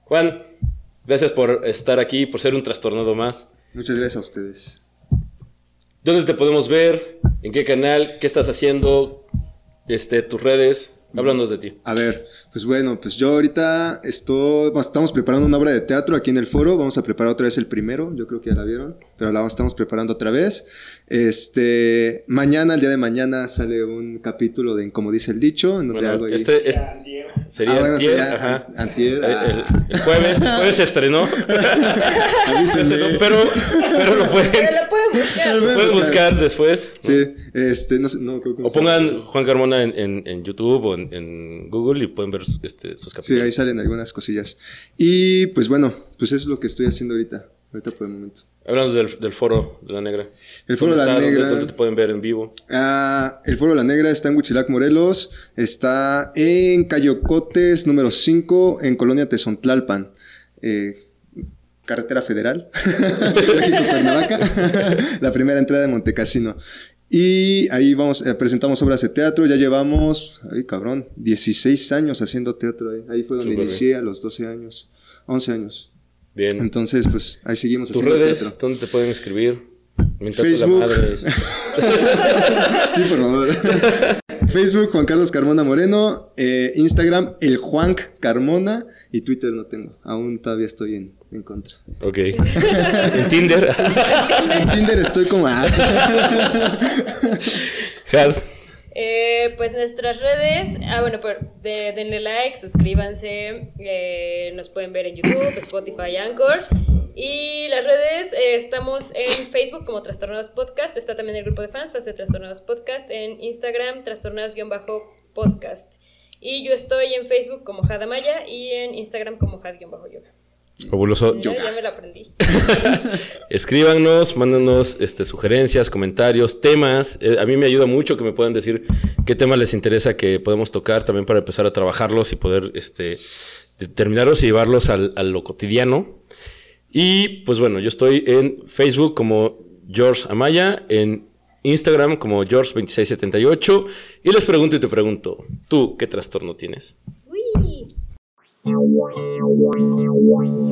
Speaker 2: Juan, gracias por estar aquí, por ser un trastornado más.
Speaker 5: Muchas gracias a ustedes.
Speaker 2: ¿Dónde te podemos ver? ¿En qué canal? ¿Qué estás haciendo? Este, tus redes. Háblanos de ti.
Speaker 5: A ver, pues bueno, pues yo ahorita estoy, estamos preparando una obra de teatro aquí en el foro, vamos a preparar otra vez el primero, yo creo que ya la vieron, pero la estamos preparando otra vez. Este, mañana, el día de mañana sale un capítulo de Como dice el dicho, en donde
Speaker 2: Bueno,
Speaker 5: hago ahí-
Speaker 2: este, este sería
Speaker 5: Ah, bueno,
Speaker 2: antier,
Speaker 5: sería
Speaker 2: ajá.
Speaker 5: an- antier,
Speaker 2: El,
Speaker 5: ah.
Speaker 2: el- el jueves, el jueves se estrenó.
Speaker 5: Avísenme.
Speaker 2: Estrenó, pero, pero lo pueden,
Speaker 3: Pero la pueden buscar.
Speaker 2: lo pueden buscar después. ¿no?
Speaker 5: Sí, este, no sé, no creo que
Speaker 2: O pongan Juan Carmona en, en- en YouTube o en, en Google y pueden ver este, sus
Speaker 5: Sí,
Speaker 2: capítulos.
Speaker 5: ahí salen algunas cosillas. Y pues bueno, pues eso es lo que estoy haciendo ahorita, ahorita por el momento.
Speaker 2: Hablamos del, del foro de la negra.
Speaker 5: El Foro de
Speaker 2: ¿Dónde
Speaker 5: la Negra.
Speaker 2: ¿Dónde te pueden ver en vivo?
Speaker 5: Ah, el Foro La Negra está en Huichilac, Morelos. Está en Cayocotes número 5, en Colonia Tezontlalpan. Eh, carretera federal. La primera entrada de Montecasino. Y ahí vamos, eh, presentamos obras de teatro. Ya llevamos, ay cabrón, 16 años haciendo teatro ahí. Ahí fue donde inicié a los 12 años, 11 años.
Speaker 2: Bien.
Speaker 5: Entonces, pues ahí seguimos
Speaker 2: ¿Tus redes? ¿Dónde te pueden escribir?
Speaker 5: Facebook. Sí, por favor. Facebook, Juan Carlos Carmona Moreno. eh, Instagram, el Juan Carmona. Y Twitter no tengo. Aún todavía estoy en, en contra.
Speaker 2: Ok. en Tinder.
Speaker 5: En Tinder estoy como. ah.
Speaker 3: Eh, pues nuestras redes, ah bueno, de- denle like, suscríbanse, eh, nos pueden ver en YouTube, Spotify, Anchor. Y las redes, eh, estamos en Facebook como Trastornados Podcast, está también el grupo de fans, de Trastornados Podcast, en Instagram, Trastornados-podcast. Y yo estoy en Facebook como Jada Maya y en Instagram como Had-yoga.
Speaker 2: Fabuloso.
Speaker 3: Ya, ya me lo aprendí.
Speaker 2: Escríbanos, mándanos este, sugerencias, comentarios, temas. Eh, a mí me ayuda mucho que me puedan decir qué temas les interesa que podemos tocar también para empezar a trabajarlos y poder este, determinarlos y llevarlos al, a lo cotidiano. Y pues bueno, yo estoy en Facebook como George Amaya, en Instagram como George2678 y les pregunto y te pregunto, ¿tú qué trastorno tienes?
Speaker 3: Uy.